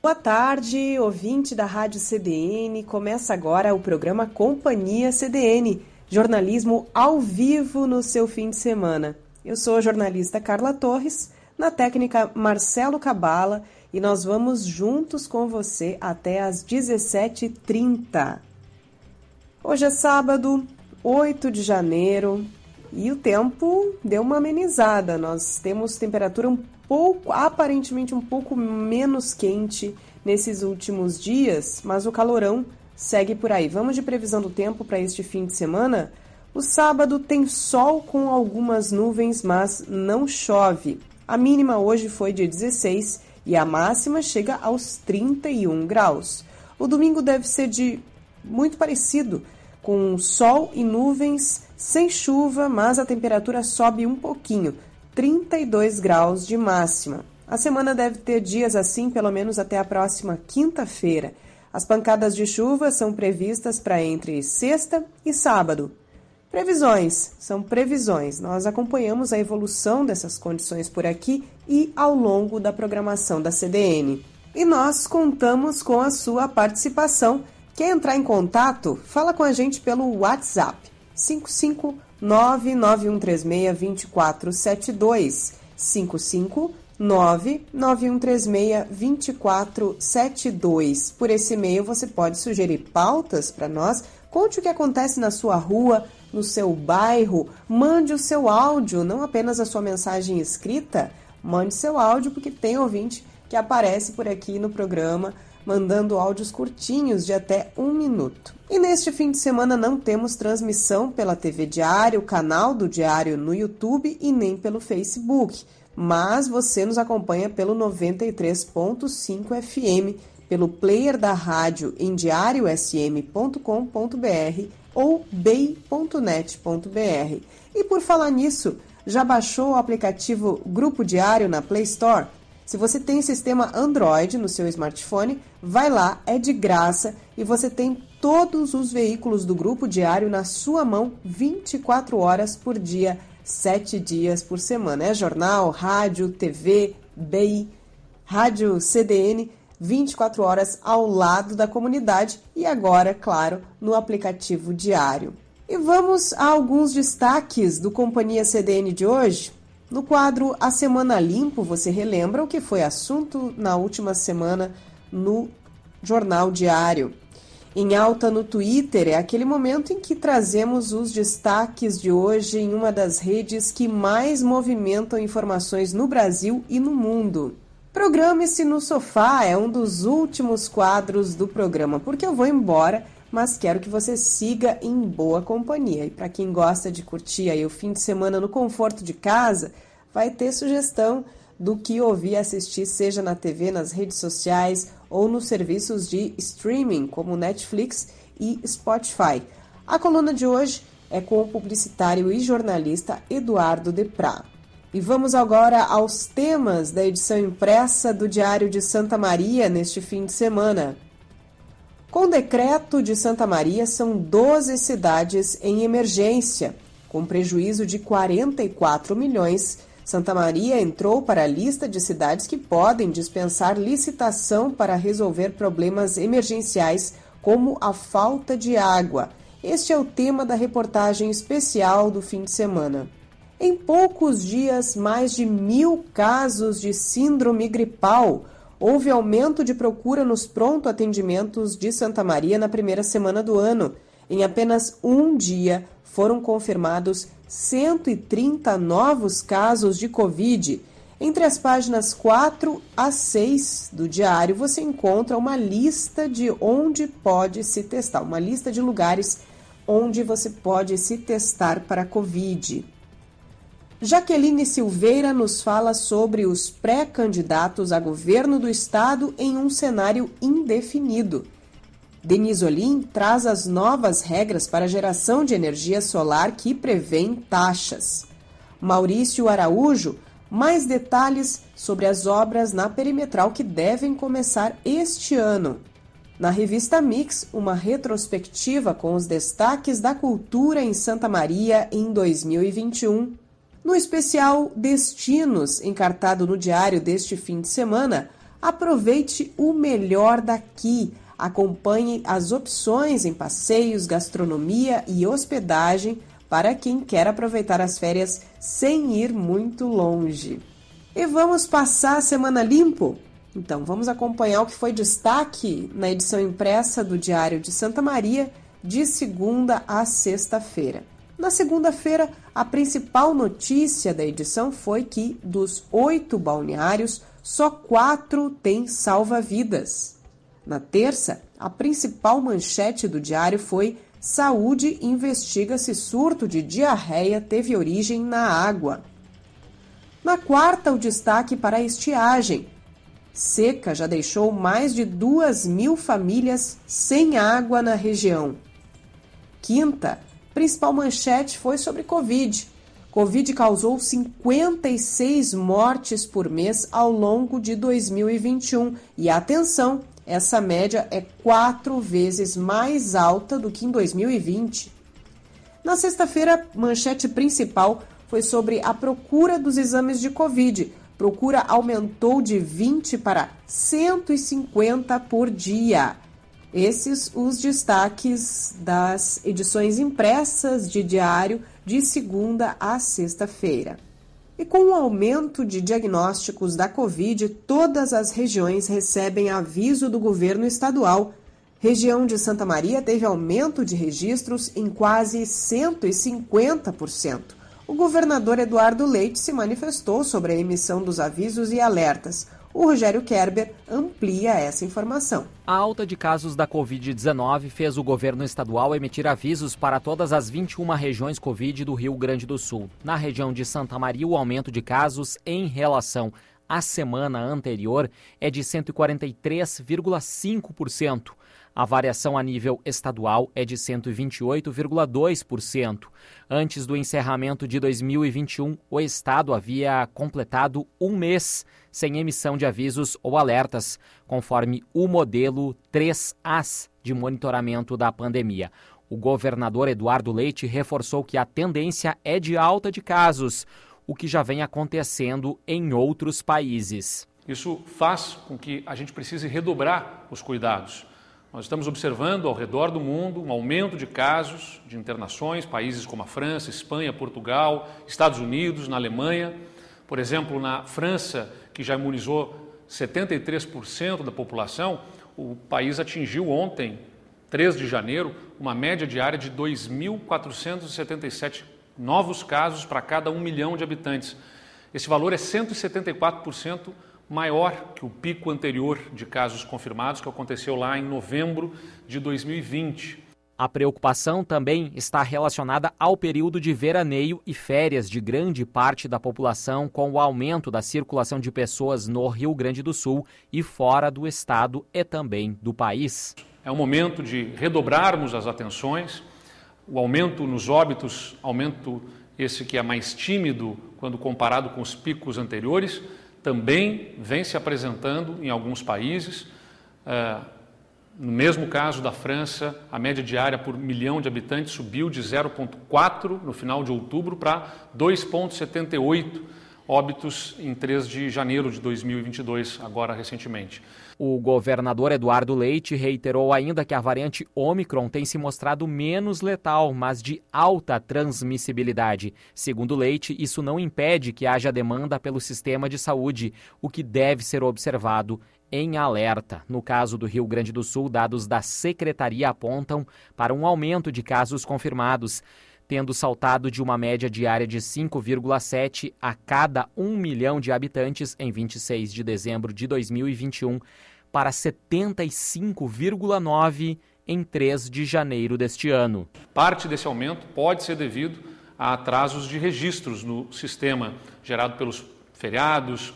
Boa tarde, ouvinte da Rádio CDN. Começa agora o programa Companhia CDN, jornalismo ao vivo no seu fim de semana. Eu sou a jornalista Carla Torres, na técnica Marcelo Cabala, e nós vamos juntos com você até às 17h30. Hoje é sábado, 8 de janeiro, e o tempo deu uma amenizada. Nós temos temperatura um pouco, aparentemente um pouco menos quente nesses últimos dias, mas o calorão segue por aí. Vamos de previsão do tempo para este fim de semana? O sábado tem sol com algumas nuvens, mas não chove. A mínima hoje foi de 16 e a máxima chega aos 31 graus. O domingo deve ser de muito parecido, com sol e nuvens, sem chuva, mas a temperatura sobe um pouquinho. 32 graus de máxima. A semana deve ter dias assim, pelo menos até a próxima quinta-feira. As pancadas de chuva são previstas para entre sexta e sábado. Previsões são previsões. Nós acompanhamos a evolução dessas condições por aqui e ao longo da programação da CDN. E nós contamos com a sua participação. Quer entrar em contato? Fala com a gente pelo WhatsApp 55 991362472 55 991362472. Por esse e-mail você pode sugerir pautas para nós. Conte o que acontece na sua rua, no seu bairro. Mande o seu áudio, não apenas a sua mensagem escrita. Mande seu áudio, porque tem ouvinte que aparece por aqui no programa mandando áudios curtinhos de até um minuto. E neste fim de semana não temos transmissão pela TV Diário, canal do Diário no YouTube e nem pelo Facebook, mas você nos acompanha pelo 93.5 FM, pelo player da rádio em diariosm.com.br ou bay.net.br. E por falar nisso, já baixou o aplicativo Grupo Diário na Play Store? Se você tem sistema Android no seu smartphone, vai lá, é de graça e você tem todos os veículos do grupo diário na sua mão 24 horas por dia, 7 dias por semana. É jornal, rádio, TV, BI, rádio CDN, 24 horas ao lado da comunidade e agora, claro, no aplicativo diário. E vamos a alguns destaques do Companhia CDN de hoje. No quadro A Semana Limpo, você relembra o que foi assunto na última semana no Jornal Diário. Em alta no Twitter é aquele momento em que trazemos os destaques de hoje em uma das redes que mais movimentam informações no Brasil e no mundo. Programe-se no sofá é um dos últimos quadros do programa, porque eu vou embora mas quero que você siga em boa companhia. E para quem gosta de curtir aí o fim de semana no conforto de casa, vai ter sugestão do que ouvir e assistir, seja na TV, nas redes sociais ou nos serviços de streaming como Netflix e Spotify. A coluna de hoje é com o publicitário e jornalista Eduardo Deprá. E vamos agora aos temas da edição impressa do Diário de Santa Maria neste fim de semana. Com decreto de Santa Maria, são 12 cidades em emergência, com prejuízo de 44 milhões. Santa Maria entrou para a lista de cidades que podem dispensar licitação para resolver problemas emergenciais, como a falta de água. Este é o tema da reportagem especial do fim de semana. Em poucos dias, mais de mil casos de síndrome gripal houve aumento de procura nos pronto atendimentos de Santa Maria na primeira semana do ano. Em apenas um dia, foram confirmados 130 novos casos de Covid. Entre as páginas 4 a 6 do diário, você encontra uma lista de onde pode se testar, uma lista de lugares onde você pode se testar para Covid. Jaqueline Silveira nos fala sobre os pré-candidatos a governo do estado em um cenário indefinido. Denise Olim traz as novas regras para a geração de energia solar que prevêem taxas. Maurício Araújo, mais detalhes sobre as obras na perimetral que devem começar este ano. Na revista Mix, uma retrospectiva com os destaques da cultura em Santa Maria em 2021. No especial Destinos, encartado no diário deste fim de semana, aproveite o melhor daqui Acompanhe as opções em passeios, gastronomia e hospedagem para quem quer aproveitar as férias sem ir muito longe. E vamos passar a semana limpo? Então vamos acompanhar o que foi destaque na edição impressa do Diário de Santa Maria de segunda a sexta-feira. Na segunda-feira, a principal notícia da edição foi que, dos oito balneários, só quatro têm salva-vidas. Na terça, a principal manchete do diário foi Saúde investiga se surto de diarreia teve origem na água. Na quarta, o destaque para a estiagem. Seca já deixou mais de duas mil famílias sem água na região. Quinta, principal manchete foi sobre Covid. Covid causou 56 mortes por mês ao longo de 2021. E atenção, essa média é quatro vezes mais alta do que em 2020. Na sexta-feira, manchete principal foi sobre a procura dos exames de Covid. Procura aumentou de 20 para 150 por dia. Esses os destaques das edições impressas de diário de segunda a sexta-feira. E com o aumento de diagnósticos da Covid, todas as regiões recebem aviso do governo estadual. Região de Santa Maria teve aumento de registros em quase 150%. O governador Eduardo Leite se manifestou sobre a emissão dos avisos e alertas. O Rogério Kerber amplia essa informação. A alta de casos da Covid-19 fez o governo estadual emitir avisos para todas as 21 regiões Covid do Rio Grande do Sul. Na região de Santa Maria, o aumento de casos em relação à semana anterior é de 143,5%. A variação a nível estadual é de 128,2%. Antes do encerramento de 2021, o Estado havia completado um mês sem emissão de avisos ou alertas, conforme o modelo 3As de monitoramento da pandemia. O governador Eduardo Leite reforçou que a tendência é de alta de casos, o que já vem acontecendo em outros países. Isso faz com que a gente precise redobrar os cuidados. Nós estamos observando ao redor do mundo um aumento de casos de internações, países como a França, Espanha, Portugal, Estados Unidos, na Alemanha. Por exemplo, na França, que já imunizou 73% da população, o país atingiu ontem, 3 de janeiro, uma média diária de 2.477 novos casos para cada um milhão de habitantes. Esse valor é 174% maior que o pico anterior de casos confirmados que aconteceu lá em novembro de 2020. A preocupação também está relacionada ao período de veraneio e férias de grande parte da população, com o aumento da circulação de pessoas no Rio Grande do Sul e fora do estado e também do país. É o momento de redobrarmos as atenções. O aumento nos óbitos, aumento esse que é mais tímido quando comparado com os picos anteriores, também vem se apresentando em alguns países. É, no mesmo caso da França, a média diária por milhão de habitantes subiu de 0,4 no final de outubro para 2,78 óbitos em 3 de janeiro de 2022, agora recentemente. O governador Eduardo Leite reiterou ainda que a variante Omicron tem se mostrado menos letal, mas de alta transmissibilidade. Segundo Leite, isso não impede que haja demanda pelo sistema de saúde, o que deve ser observado em alerta. No caso do Rio Grande do Sul, dados da secretaria apontam para um aumento de casos confirmados tendo saltado de uma média diária de 5,7 a cada 1 milhão de habitantes em 26 de dezembro de 2021 para 75,9 em 3 de janeiro deste ano. Parte desse aumento pode ser devido a atrasos de registros no sistema gerado pelos feriados,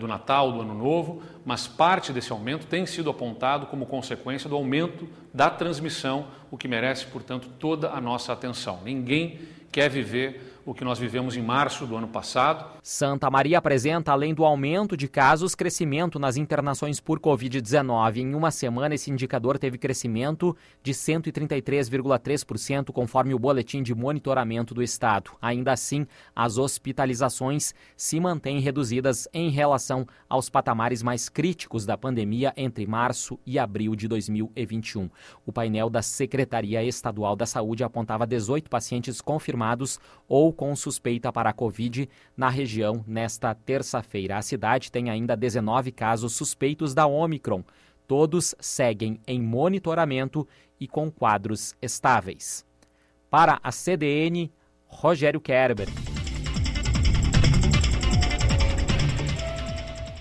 do Natal, do Ano Novo, mas parte desse aumento tem sido apontado como consequência do aumento da transmissão, o que merece, portanto, toda a nossa atenção. Ninguém quer viver o que nós vivemos em março do ano passado. Santa Maria apresenta, além do aumento de casos, crescimento nas internações por Covid-19. Em uma semana, esse indicador teve crescimento de 133,3%, conforme o boletim de monitoramento do Estado. Ainda assim, as hospitalizações se mantêm reduzidas em relação aos patamares mais críticos da pandemia entre março e abril de 2021. O painel da Secretaria Estadual da Saúde apontava 18 pacientes confirmados ou com suspeita para a Covid na região nesta terça-feira. A cidade tem ainda 19 casos suspeitos da Omicron. Todos seguem em monitoramento e com quadros estáveis. Para a CDN, Rogério Kerber.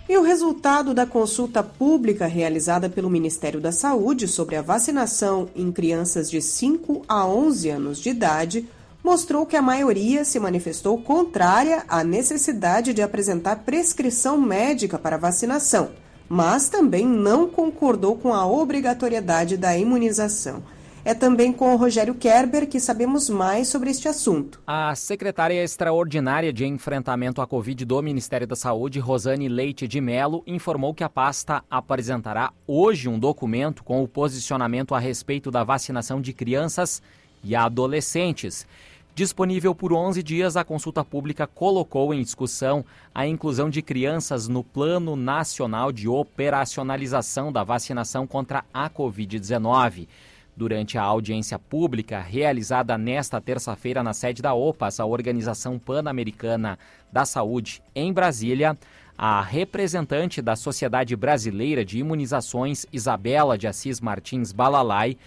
E o resultado da consulta pública realizada pelo Ministério da Saúde sobre a vacinação em crianças de 5 a 11 anos de idade mostrou que a maioria se manifestou contrária à necessidade de apresentar prescrição médica para vacinação, mas também não concordou com a obrigatoriedade da imunização. É também com o Rogério Kerber que sabemos mais sobre este assunto. A secretária extraordinária de enfrentamento à Covid do Ministério da Saúde, Rosane Leite de Melo, informou que a pasta apresentará hoje um documento com o posicionamento a respeito da vacinação de crianças e adolescentes. Disponível por 11 dias, a consulta pública colocou em discussão a inclusão de crianças no Plano Nacional de Operacionalização da Vacinação contra a Covid-19. Durante a audiência pública realizada nesta terça-feira na sede da OPAS, a Organização Pan-Americana da Saúde, em Brasília, a representante da Sociedade Brasileira de Imunizações, Isabela de Assis Martins Balalai,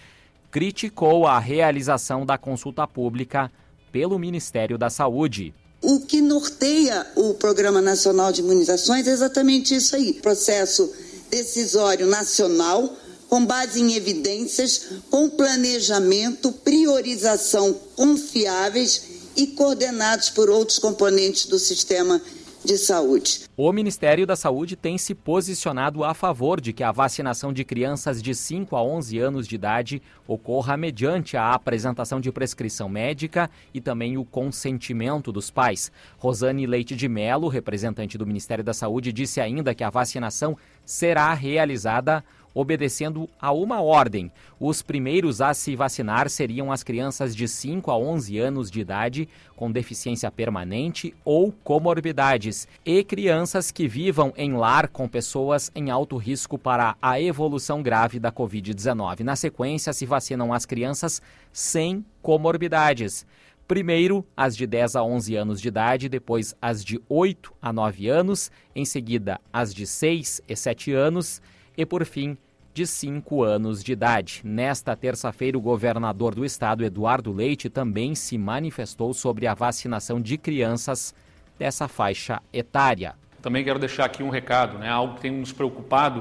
criticou a realização da consulta pública pelo Ministério da Saúde. O que norteia o Programa Nacional de Imunizações é exatamente isso aí: processo decisório nacional, com base em evidências, com planejamento, priorização confiáveis e coordenados por outros componentes do sistema de saúde. O Ministério da Saúde tem se posicionado a favor de que a vacinação de crianças de 5 a 11 anos de idade ocorra mediante a apresentação de prescrição médica e também o consentimento dos pais. Rosane Leite de Melo, representante do Ministério da Saúde, disse ainda que a vacinação será realizada obedecendo a uma ordem. Os primeiros a se vacinar seriam as crianças de 5 a 11 anos de idade com deficiência permanente ou comorbidades e crianças que vivam em lar com pessoas em alto risco para a evolução grave da Covid-19. Na sequência, se vacinam as crianças sem comorbidades. Primeiro, as de 10 a 11 anos de idade, depois as de 8 a 9 anos, em seguida as de 6 e 7 anos e, por fim, de 5 anos de idade. Nesta terça-feira, o governador do estado, Eduardo Leite, também se manifestou sobre a vacinação de crianças dessa faixa etária. Também quero deixar aqui um recado, né? algo que tem nos preocupado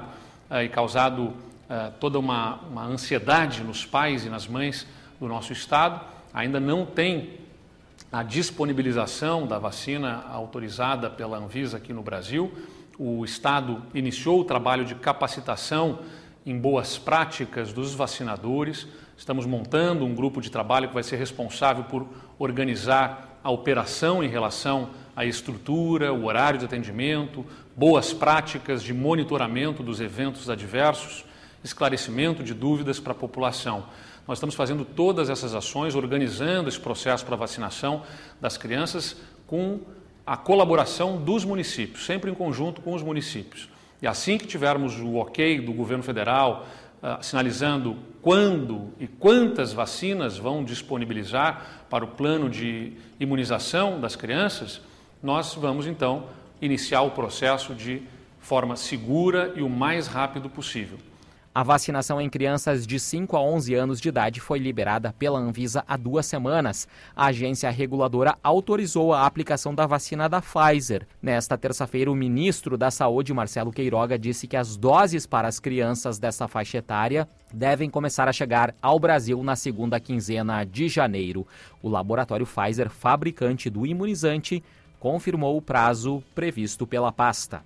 uh, e causado uh, toda uma, uma ansiedade nos pais e nas mães do nosso estado. Ainda não tem a disponibilização da vacina autorizada pela Anvisa aqui no Brasil o Estado iniciou o trabalho de capacitação em boas práticas dos vacinadores. Estamos montando um grupo de trabalho que vai ser responsável por organizar a operação em relação à estrutura, o horário de atendimento, boas práticas de monitoramento dos eventos adversos, esclarecimento de dúvidas para a população. Nós estamos fazendo todas essas ações, organizando esse processo para vacinação das crianças com a colaboração dos municípios, sempre em conjunto com os municípios. E assim que tivermos o ok do governo federal uh, sinalizando quando e quantas vacinas vão disponibilizar para o plano de imunização das crianças, nós vamos então iniciar o processo de forma segura e o mais rápido possível. A vacinação em crianças de 5 a 11 anos de idade foi liberada pela Anvisa há duas semanas. A agência reguladora autorizou a aplicação da vacina da Pfizer. Nesta terça-feira, o ministro da Saúde, Marcelo Queiroga, disse que as doses para as crianças dessa faixa etária devem começar a chegar ao Brasil na segunda quinzena de janeiro. O laboratório Pfizer, fabricante do imunizante, confirmou o prazo previsto pela pasta.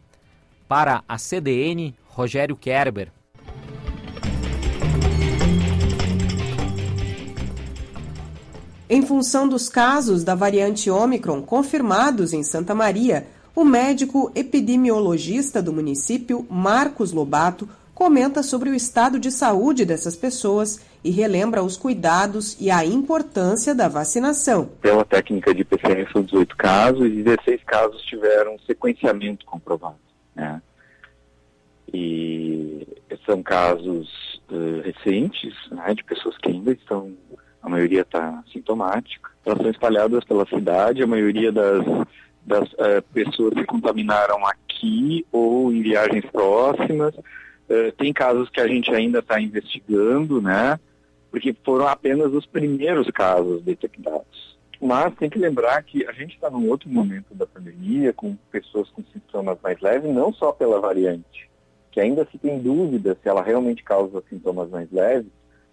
Para a CDN, Rogério Kerber. Em função dos casos da variante Ômicron confirmados em Santa Maria, o médico epidemiologista do município, Marcos Lobato, comenta sobre o estado de saúde dessas pessoas e relembra os cuidados e a importância da vacinação. Pela técnica de PCR são 18 casos e 16 casos tiveram sequenciamento comprovado. Né? E são casos uh, recentes, né, de pessoas que ainda estão a maioria está sintomática. Elas são espalhadas pela cidade, a maioria das, das uh, pessoas se contaminaram aqui ou em viagens próximas. Uh, tem casos que a gente ainda está investigando, né? Porque foram apenas os primeiros casos detectados. Mas tem que lembrar que a gente está num outro momento da pandemia, com pessoas com sintomas mais leves, não só pela variante, que ainda se tem dúvida se ela realmente causa sintomas mais leves,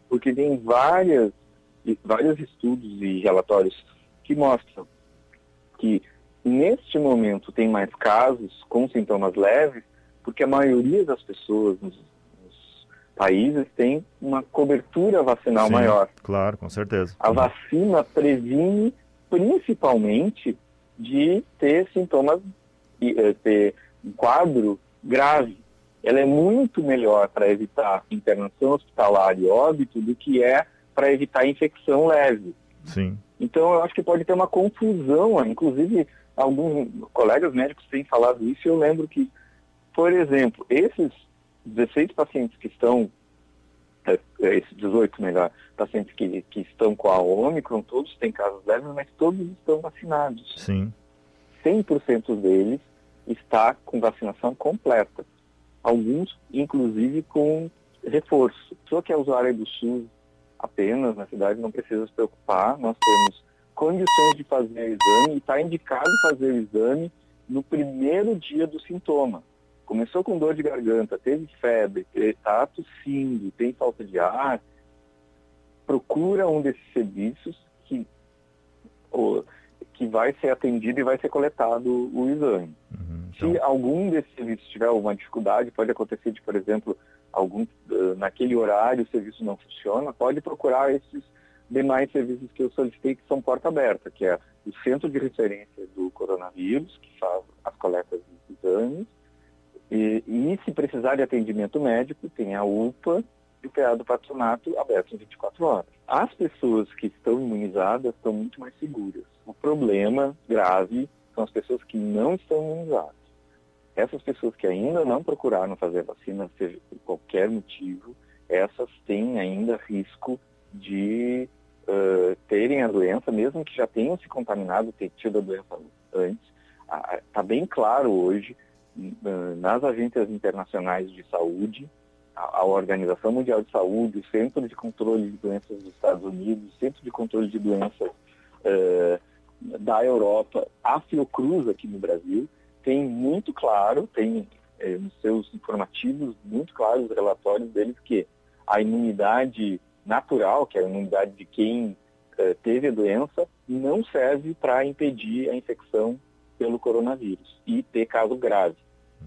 porque tem várias vários estudos e relatórios que mostram que neste momento tem mais casos com sintomas leves, porque a maioria das pessoas nos, nos países tem uma cobertura vacinal Sim, maior. Claro, com certeza. A vacina previne principalmente de ter sintomas, eh, ter um quadro grave. Ela é muito melhor para evitar internação hospitalar e óbito do que é para evitar infecção leve. Sim. Então, eu acho que pode ter uma confusão, inclusive alguns colegas médicos têm falado isso, e eu lembro que, por exemplo, esses 16 pacientes que estão, é, é, esses 18 melhor, pacientes que, que estão com a Omicron, todos têm casos leves, mas todos estão vacinados. Sim. 100% deles está com vacinação completa. Alguns, inclusive, com reforço. Só que é usuário do SUS, apenas na cidade, não precisa se preocupar. Nós temos condições de fazer o exame e está indicado fazer o exame no primeiro dia do sintoma. Começou com dor de garganta, teve febre, está tossindo, tem falta de ar, procura um desses serviços que, ou, que vai ser atendido e vai ser coletado o exame. Uhum, então... Se algum desses serviços tiver alguma dificuldade, pode acontecer de, por exemplo, algum, naquele horário o serviço não funciona, pode procurar esses demais serviços que eu solicitei que são porta aberta, que é o Centro de Referência do Coronavírus, que faz as coletas dos exames, e, e se precisar de atendimento médico, tem a UPA e o PA do patronato aberto 24 horas. As pessoas que estão imunizadas estão muito mais seguras. O problema grave são as pessoas que não estão imunizadas. Essas pessoas que ainda não procuraram fazer vacina, seja por qualquer motivo, essas têm ainda risco de uh, terem a doença, mesmo que já tenham se contaminado, ter tido a doença antes. Está bem claro hoje, uh, nas agências internacionais de saúde, a, a, Organização Mundial de Saúde, o Centro de Controle de Doenças dos Estados Unidos, o Centro de Controle de Doenças uh, da Europa, a Fiocruz aqui no Brasil, tem muito claro, tem é, nos seus informativos muito claros os relatórios deles que a imunidade natural, que é a imunidade de quem é, teve a doença, não serve para impedir a infecção pelo coronavírus e ter caso grave.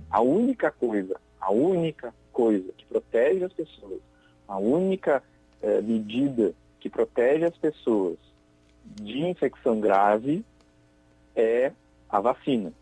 A única coisa, a única coisa que protege as pessoas, a única é, medida que protege as pessoas de infecção grave é a vacina.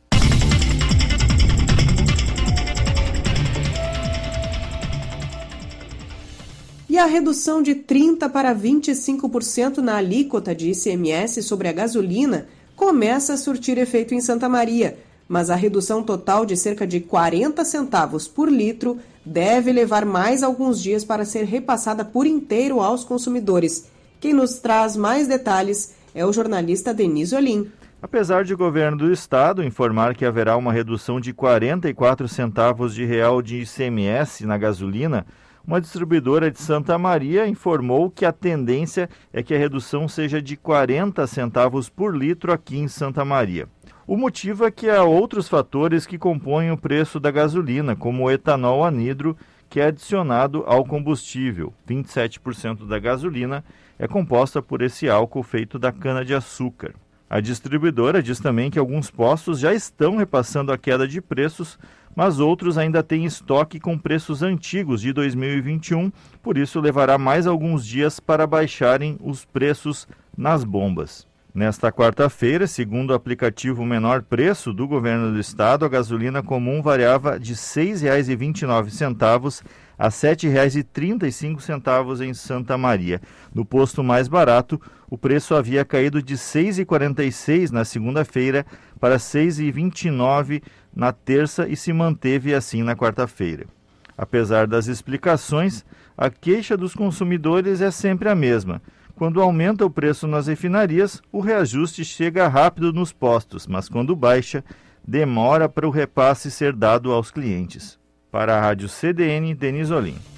E a redução de 30% para 25% na alíquota de ICMS sobre a gasolina começa a surtir efeito em Santa Maria, mas a redução total de cerca de 40 centavos por litro deve levar mais alguns dias para ser repassada por inteiro aos consumidores. Quem nos traz mais detalhes é o jornalista Denise Olim. Apesar de o governo do estado informar que haverá uma redução de 44 centavos de real de ICMS na gasolina, uma distribuidora de Santa Maria informou que a tendência é que a redução seja de 40 centavos por litro aqui em Santa Maria. O motivo é que há outros fatores que compõem o preço da gasolina, como o etanol anidro, que é adicionado ao combustível. 27% da gasolina é composta por esse álcool feito da cana-de-açúcar. A distribuidora diz também que alguns postos já estão repassando a queda de preços mas outros ainda têm estoque com preços antigos de 2021, por isso levará mais alguns dias para baixarem os preços nas bombas. Nesta quarta-feira, segundo o aplicativo Menor Preço do Governo do Estado, a gasolina comum variava de R$ 6,29 a R$ 7,35 em Santa Maria. No posto mais barato, o preço havia caído de R$ 6,46 na segunda-feira para R$ 6,29 na terça e se manteve assim na quarta-feira. Apesar das explicações, a queixa dos consumidores é sempre a mesma. Quando aumenta o preço nas refinarias, o reajuste chega rápido nos postos, mas quando baixa, demora para o repasse ser dado aos clientes. Para a Rádio CDN, Denis Olim.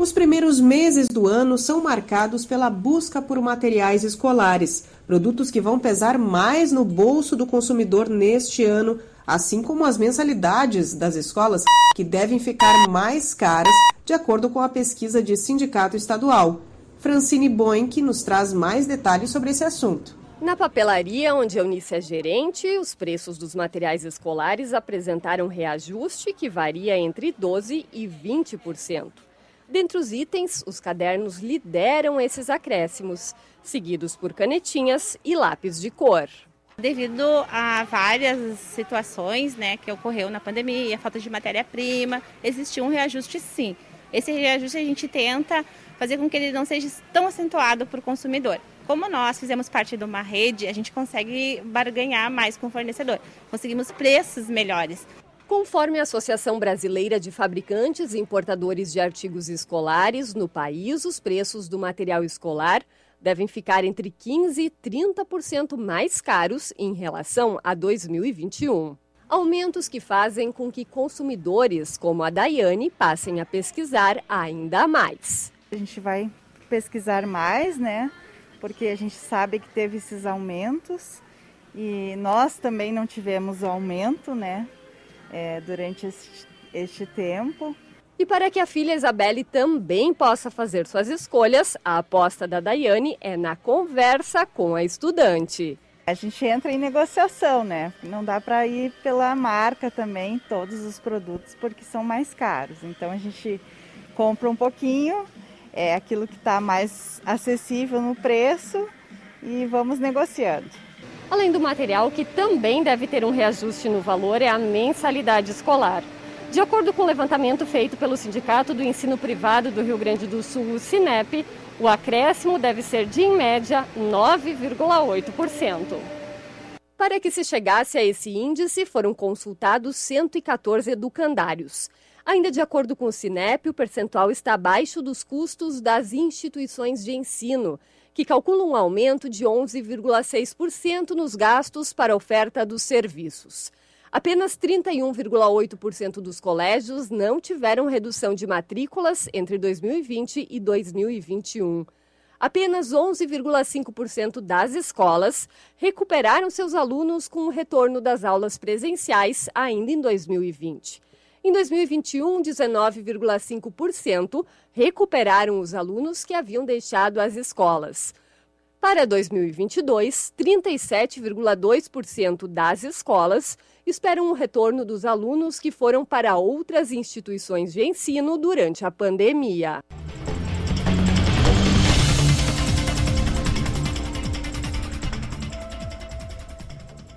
Os primeiros meses do ano são marcados pela busca por materiais escolares, produtos que vão pesar mais no bolso do consumidor neste ano, assim como as mensalidades das escolas, que devem ficar mais caras, de acordo com a pesquisa de sindicato estadual. Francine Boink nos traz mais detalhes sobre esse assunto. Na papelaria, onde Eunice é gerente, os preços dos materiais escolares apresentaram reajuste que varia entre 12% e 20%. Dentre os itens, os cadernos lideram esses acréscimos, seguidos por canetinhas e lápis de cor. Devido a várias situações né, que ocorreu na pandemia, falta de matéria-prima, existiu um reajuste sim. Esse reajuste a gente tenta fazer com que ele não seja tão acentuado para o consumidor. Como nós fizemos parte de uma rede, a gente consegue barganhar mais com o fornecedor. Conseguimos preços melhores. Conforme a Associação Brasileira de Fabricantes e Importadores de Artigos Escolares, no país, os preços do material escolar devem ficar entre 15% e 30% mais caros em relação a 2021. Aumentos que fazem com que consumidores como a Daiane passem a pesquisar ainda mais. A gente vai pesquisar mais, né? Porque a gente sabe que teve esses aumentos e nós também não tivemos o aumento, né? É, durante este, este tempo. E para que a filha Isabelle também possa fazer suas escolhas, a aposta da Daiane é na conversa com a estudante. A gente entra em negociação, né? Não dá para ir pela marca também, todos os produtos, porque são mais caros. Então a gente compra um pouquinho, é aquilo que está mais acessível no preço e vamos negociando. Além do material, que também deve ter um reajuste no valor, é a mensalidade escolar. De acordo com o levantamento feito pelo Sindicato do Ensino Privado do Rio Grande do Sul, o SINEP, o acréscimo deve ser de, em média, 9,8%. Para que se chegasse a esse índice, foram consultados 114 educandários. Ainda de acordo com o Sinep, o percentual está abaixo dos custos das instituições de ensino, que calcula um aumento de 11,6% nos gastos para a oferta dos serviços. Apenas 31,8% dos colégios não tiveram redução de matrículas entre 2020 e 2021. Apenas 11,5% das escolas recuperaram seus alunos com o retorno das aulas presenciais ainda em 2020. Em 2021, 19,5% recuperaram os alunos que haviam deixado as escolas. Para 2022, 37,2% das escolas esperam o retorno dos alunos que foram para outras instituições de ensino durante a pandemia.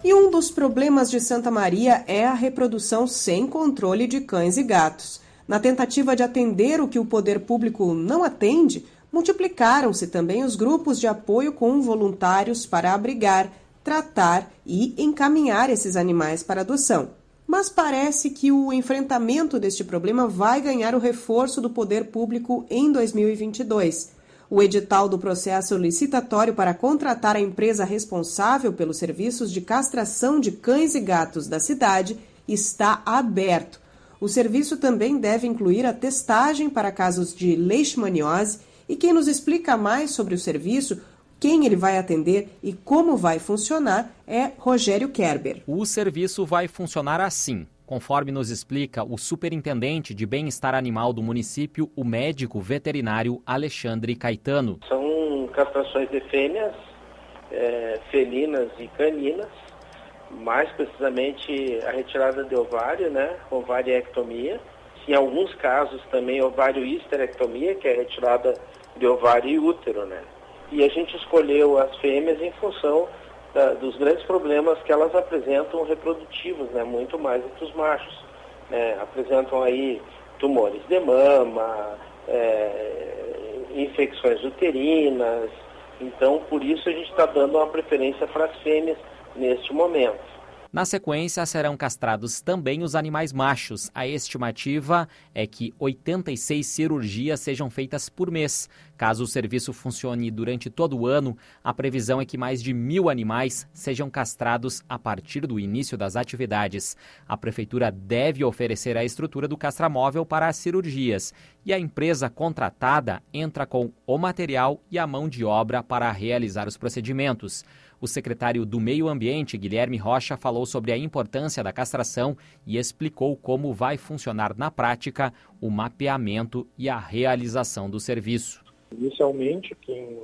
E um dos problemas de Santa Maria é a reprodução sem controle de cães e gatos. Na tentativa de atender o que o poder público não atende, multiplicaram-se também os grupos de apoio com voluntários para abrigar, tratar e encaminhar esses animais para adoção. Mas parece que o enfrentamento deste problema vai ganhar o reforço do poder público em 2022. O edital do processo licitatório para contratar a empresa responsável pelos serviços de castração de cães e gatos da cidade está aberto. O serviço também deve incluir a testagem para casos de leishmaniose e quem nos explica mais sobre o serviço, quem ele vai atender e como vai funcionar é Rogério Kerber. O serviço vai funcionar assim conforme nos explica o superintendente de bem-estar animal do município, o médico veterinário Alexandre Caetano. São castrações de fêmeas, é, felinas e caninas, mais precisamente a retirada de ovário, né, ovariectomia. Em alguns casos também ovário histerectomia, que é a retirada de ovário e útero, né. E a gente escolheu as fêmeas em função da, dos grandes problemas que elas apresentam reprodutivos, né, muito mais do que os machos. Né, apresentam aí tumores de mama, é, infecções uterinas. Então, por isso a gente está dando uma preferência para as fêmeas neste momento. Na sequência, serão castrados também os animais machos. A estimativa é que 86 cirurgias sejam feitas por mês. Caso o serviço funcione durante todo o ano, a previsão é que mais de mil animais sejam castrados a partir do início das atividades. A Prefeitura deve oferecer a estrutura do castramóvel para as cirurgias e a empresa contratada entra com o material e a mão de obra para realizar os procedimentos. O secretário do Meio Ambiente, Guilherme Rocha, falou sobre a importância da castração e explicou como vai funcionar na prática o mapeamento e a realização do serviço. Inicialmente, quem,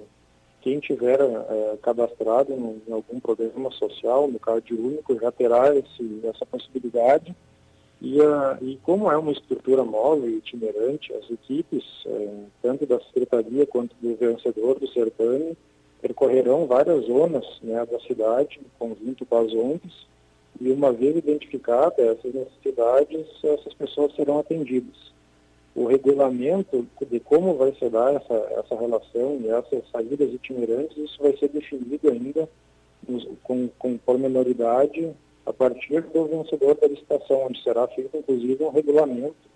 quem tiver é, cadastrado em, algum programa social, no CAD único, já terá esse, essa possibilidade. E, a, e, como é uma estrutura móvel e itinerante, as equipes, é, tanto da Secretaria quanto do vencedor do certame, percorrerão várias zonas né, da cidade, em conjunto com as ONGs, e uma vez identificadas essas necessidades, essas pessoas serão atendidas. O regulamento de como vai se dar essa, essa relação e essas saídas itinerantes, isso vai ser definido ainda com, com pormenoridade a partir do vencedor da licitação, onde será feito inclusive um regulamento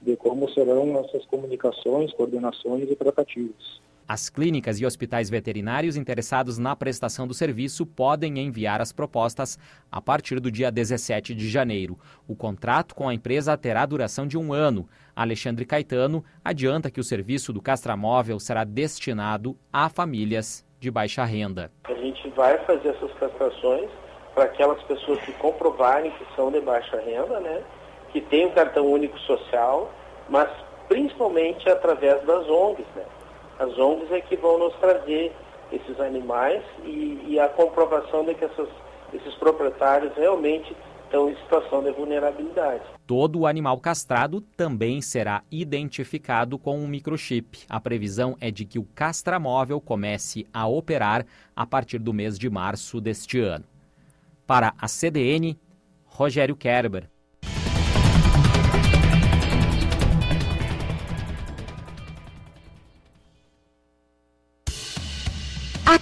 de como serão essas comunicações, coordenações e tratativos. As clínicas e hospitais veterinários interessados na prestação do serviço podem enviar as propostas a partir do dia 17 de janeiro. O contrato com a empresa terá duração de um ano. Alexandre Caetano adianta que o serviço do castramóvel será destinado a famílias de baixa renda. A gente vai fazer essas castrações para aquelas pessoas que comprovarem que são de baixa renda, né? que têm o cartão único social, mas principalmente através das ONGs, né? As ONGs é que vão nos trazer esses animais e, e a comprovação de que essas, esses proprietários realmente estão em situação de vulnerabilidade. Todo animal castrado também será identificado com um microchip. A previsão é de que o castramóvel comece a operar a partir do mês de março deste ano. Para a CDN, Rogério Kerber.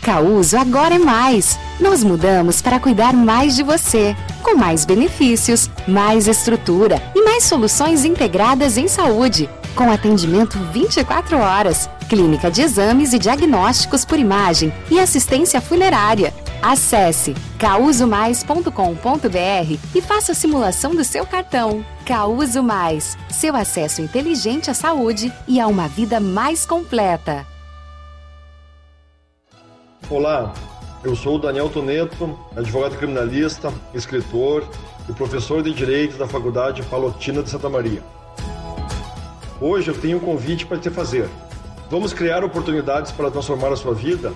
Causo agora é mais. Nós mudamos para cuidar mais de você, com mais benefícios, mais estrutura e mais soluções integradas em saúde, com atendimento 24 horas, clínica de exames e diagnósticos por imagem e assistência funerária. Acesse causomais.com.br e faça a simulação do seu cartão. Causo Mais, seu acesso inteligente à saúde e a uma vida mais completa. Olá, eu sou o Daniel Toneto, advogado criminalista, escritor e professor de Direito da Faculdade Palotina de Santa Maria. Hoje eu tenho um convite para te fazer. Vamos criar oportunidades para transformar a sua vida?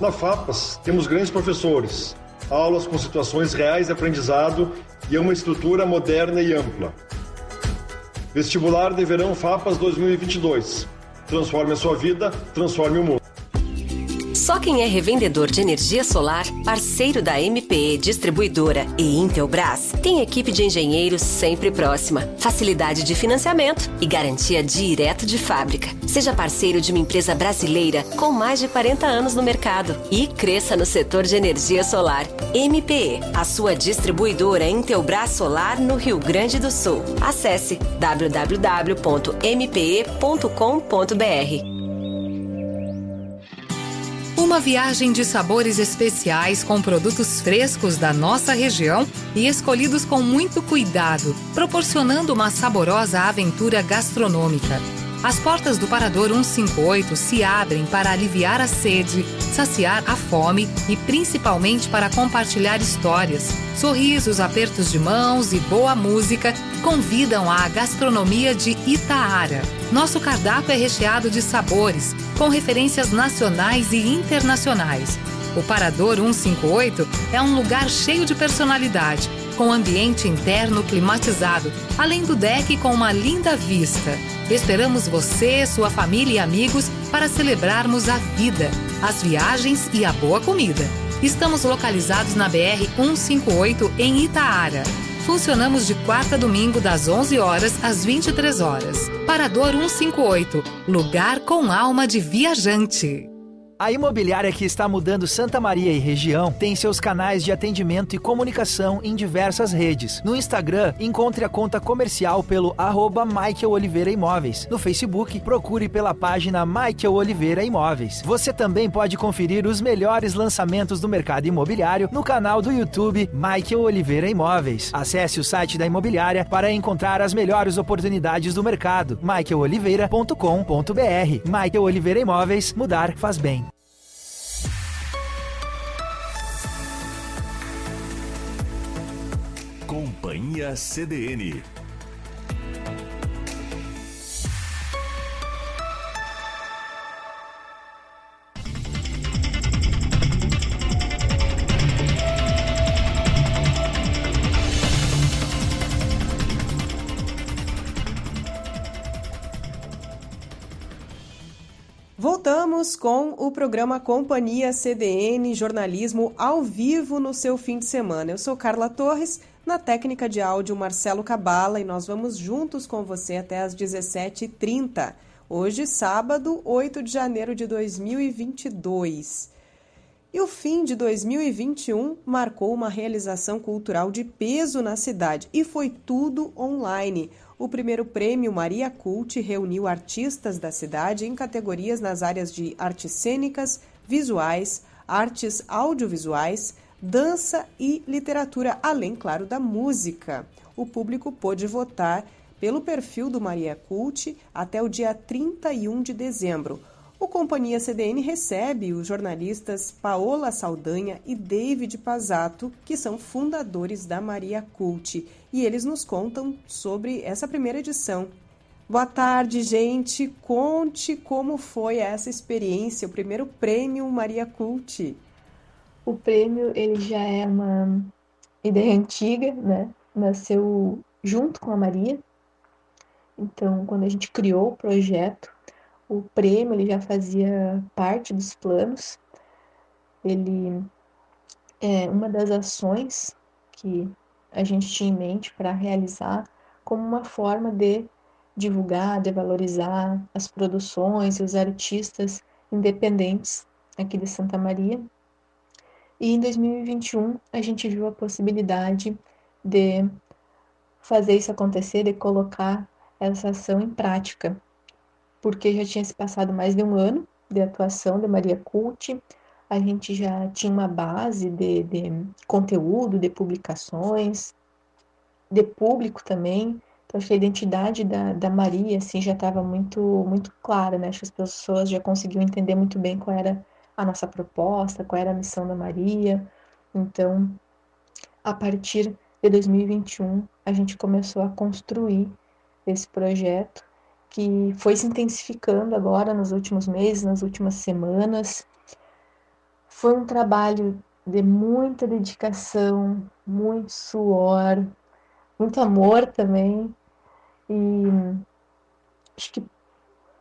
Na FAPAS temos grandes professores, aulas com situações reais de aprendizado e uma estrutura moderna e ampla. Vestibular de Verão FAPAS 2022. Transforme a sua vida, transforme o mundo. Só quem é revendedor de energia solar, parceiro da MPE Distribuidora e Intelbras, tem equipe de engenheiros sempre próxima, facilidade de financiamento e garantia direto de fábrica. Seja parceiro de uma empresa brasileira com mais de 40 anos no mercado e cresça no setor de energia solar. MPE, a sua distribuidora Intelbras Solar no Rio Grande do Sul. Acesse www.mpe.com.br. Uma viagem de sabores especiais com produtos frescos da nossa região e escolhidos com muito cuidado, proporcionando uma saborosa aventura gastronômica. As portas do Parador 158 se abrem para aliviar a sede, saciar a fome e principalmente para compartilhar histórias, sorrisos, apertos de mãos e boa música convidam à gastronomia de Itaara. Nosso cardápio é recheado de sabores, com referências nacionais e internacionais. O Parador 158 é um lugar cheio de personalidade, com ambiente interno climatizado, além do deck com uma linda vista. Esperamos você, sua família e amigos para celebrarmos a vida, as viagens e a boa comida. Estamos localizados na BR 158 em Itaara. Funcionamos de quarta a domingo das 11 horas às 23 horas. Parador 158, lugar com alma de viajante. A imobiliária que está mudando Santa Maria e região tem seus canais de atendimento e comunicação em diversas redes. No Instagram, encontre a conta comercial pelo arroba Michael Oliveira Imóveis. No Facebook, procure pela página Michael Oliveira Imóveis. Você também pode conferir os melhores lançamentos do mercado imobiliário no canal do YouTube Michael Oliveira Imóveis. Acesse o site da imobiliária para encontrar as melhores oportunidades do mercado. michaeloliveira.com.br Michael Oliveira Imóveis, mudar faz bem. Companhia CDN. Voltamos com o programa Companhia CDN, jornalismo ao vivo no seu fim de semana. Eu sou Carla Torres, na técnica de áudio Marcelo Cabala e nós vamos juntos com você até às 17h30. Hoje, sábado, 8 de janeiro de 2022. E o fim de 2021 marcou uma realização cultural de peso na cidade e foi tudo online. O primeiro prêmio Maria Cult reuniu artistas da cidade em categorias nas áreas de artes cênicas, visuais, artes audiovisuais, dança e literatura, além, claro, da música. O público pôde votar pelo perfil do Maria Cult até o dia 31 de dezembro. O Companhia CDN recebe os jornalistas Paola Saldanha e David Pazato, que são fundadores da Maria Cult, e eles nos contam sobre essa primeira edição. Boa tarde, gente. Conte como foi essa experiência, o primeiro prêmio Maria Cult. O prêmio ele já é uma ideia antiga, né? Nasceu junto com a Maria. Então, quando a gente criou o projeto, o prêmio ele já fazia parte dos planos. Ele é uma das ações que a gente tinha em mente para realizar como uma forma de divulgar, de valorizar as produções e os artistas independentes aqui de Santa Maria. E em 2021 a gente viu a possibilidade de fazer isso acontecer, de colocar essa ação em prática porque já tinha se passado mais de um ano de atuação da Maria Cult, a gente já tinha uma base de, de conteúdo, de publicações, de público também. Então, acho que a identidade da, da Maria assim, já estava muito, muito clara, né? Acho que as pessoas já conseguiam entender muito bem qual era a nossa proposta, qual era a missão da Maria. Então, a partir de 2021, a gente começou a construir esse projeto que foi se intensificando agora nos últimos meses, nas últimas semanas. Foi um trabalho de muita dedicação, muito suor, muito amor também. E acho que,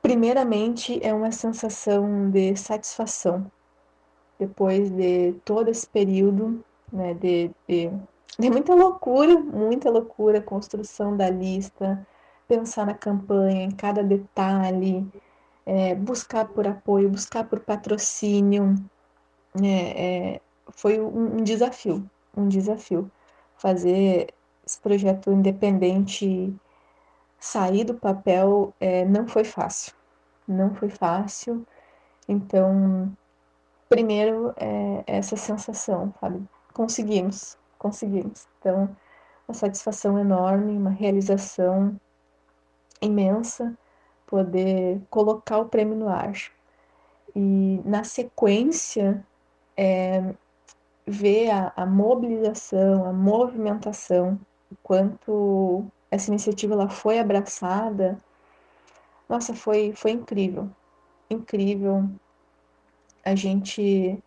primeiramente, é uma sensação de satisfação. Depois de todo esse período né, de, de, de muita loucura, muita loucura, construção da lista, pensar na campanha, em cada detalhe, é, buscar por apoio, buscar por patrocínio. É, é, foi um, um, desafio, um desafio. Fazer esse projeto independente sair do papel é, não foi fácil. Não foi fácil. Então, primeiro é essa sensação, sabe? Conseguimos, conseguimos. Então, uma satisfação enorme, uma realização imensa poder colocar o prêmio no ar. E na sequência, é, ver a, a mobilização, a movimentação, o quanto essa iniciativa ela foi abraçada, nossa, foi, foi incrível, incrível. A gente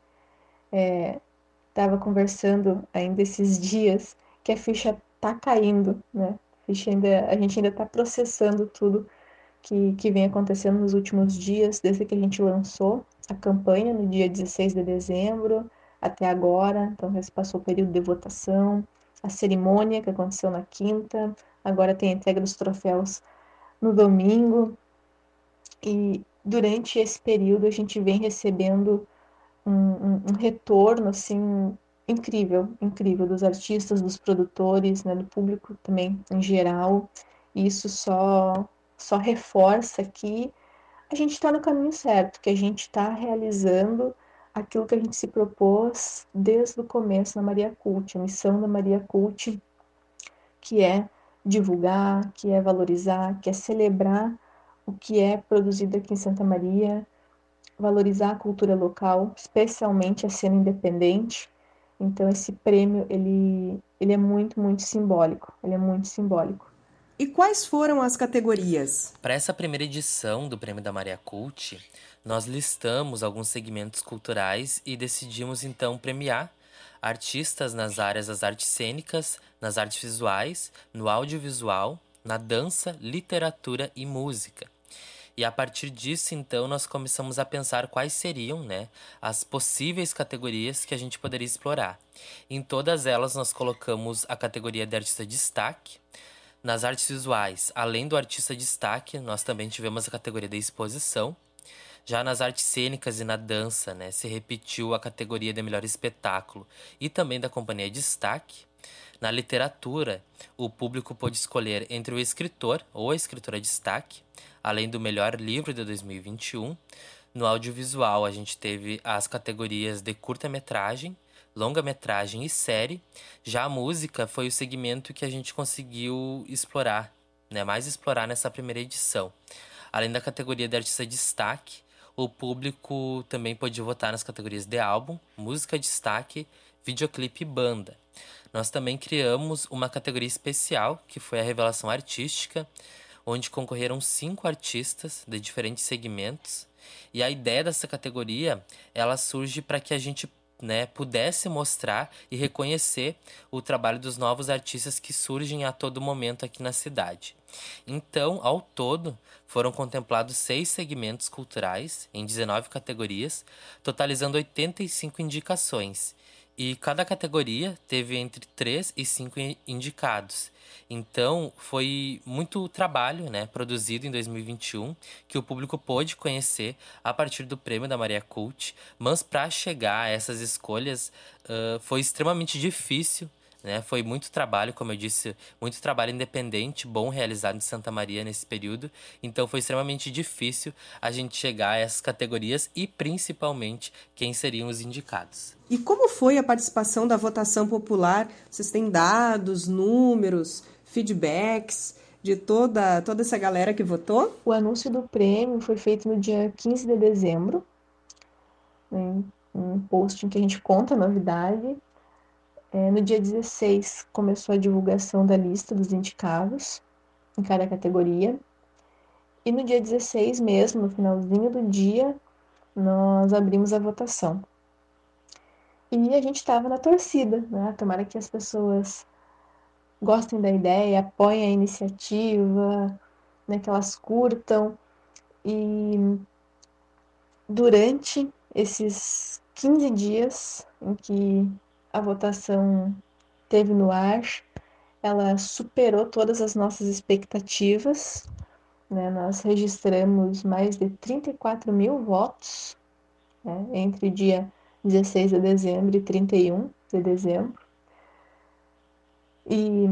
estava é, conversando ainda esses dias que a ficha tá caindo, né? A gente ainda, a gente ainda está processando tudo que, que vem acontecendo nos últimos dias, desde que a gente lançou a campanha no dia 16 de dezembro até agora. Então, já se passou o período de votação, a cerimônia que aconteceu na quinta, agora tem a entrega dos troféus no domingo. E durante esse período a gente vem recebendo um, um, um retorno assim incrível, incrível dos artistas, dos produtores, né, do público também em geral. E isso só só reforça que a gente está no caminho certo, que a gente está realizando aquilo que a gente se propôs desde o começo na Maria Cult, a missão da Maria Cult, que é divulgar, que é valorizar, que é celebrar o que é produzido aqui em Santa Maria, valorizar a cultura local, especialmente a cena independente. Então esse prêmio ele ele é muito muito simbólico, ele é muito simbólico. E quais foram as categorias? Para essa primeira edição do Prêmio da Maria Cult, nós listamos alguns segmentos culturais e decidimos então premiar artistas nas áreas das artes cênicas, nas artes visuais, no audiovisual, na dança, literatura e música. E a partir disso, então, nós começamos a pensar quais seriam né, as possíveis categorias que a gente poderia explorar. Em todas elas, nós colocamos a categoria de artista destaque, nas artes visuais, além do artista destaque, nós também tivemos a categoria de exposição. Já nas artes cênicas e na dança, né, se repetiu a categoria de melhor espetáculo e também da companhia destaque. Na literatura, o público pôde escolher entre o escritor ou a escritora destaque, além do melhor livro de 2021. No audiovisual, a gente teve as categorias de curta-metragem, longa-metragem e série. Já a música foi o segmento que a gente conseguiu explorar, né, mais explorar nessa primeira edição. Além da categoria de artista destaque, o público também pôde votar nas categorias de álbum, música destaque, videoclipe e banda. Nós também criamos uma categoria especial, que foi a revelação artística, onde concorreram cinco artistas de diferentes segmentos. E a ideia dessa categoria, ela surge para que a gente né, pudesse mostrar e reconhecer o trabalho dos novos artistas que surgem a todo momento aqui na cidade. Então, ao todo, foram contemplados seis segmentos culturais em 19 categorias, totalizando 85 indicações. E cada categoria teve entre 3 e 5 indicados. Então, foi muito trabalho né, produzido em 2021 que o público pôde conhecer a partir do prêmio da Maria Cult, mas para chegar a essas escolhas uh, foi extremamente difícil. Né? Foi muito trabalho, como eu disse, muito trabalho independente, bom realizado em Santa Maria nesse período. Então foi extremamente difícil a gente chegar a essas categorias e principalmente quem seriam os indicados. E como foi a participação da votação popular? Vocês têm dados, números? feedbacks de toda, toda essa galera que votou? O anúncio do prêmio foi feito no dia 15 de dezembro, né, um post em que a gente conta a novidade. É, no dia 16 começou a divulgação da lista dos indicados em cada categoria. E no dia 16 mesmo, no finalzinho do dia, nós abrimos a votação. E a gente estava na torcida, né? Tomara que as pessoas gostem da ideia, apoiem a iniciativa, né, que elas curtam. E durante esses 15 dias em que a votação teve no ar, ela superou todas as nossas expectativas. Né? Nós registramos mais de 34 mil votos né? entre dia 16 de dezembro e 31 de dezembro. E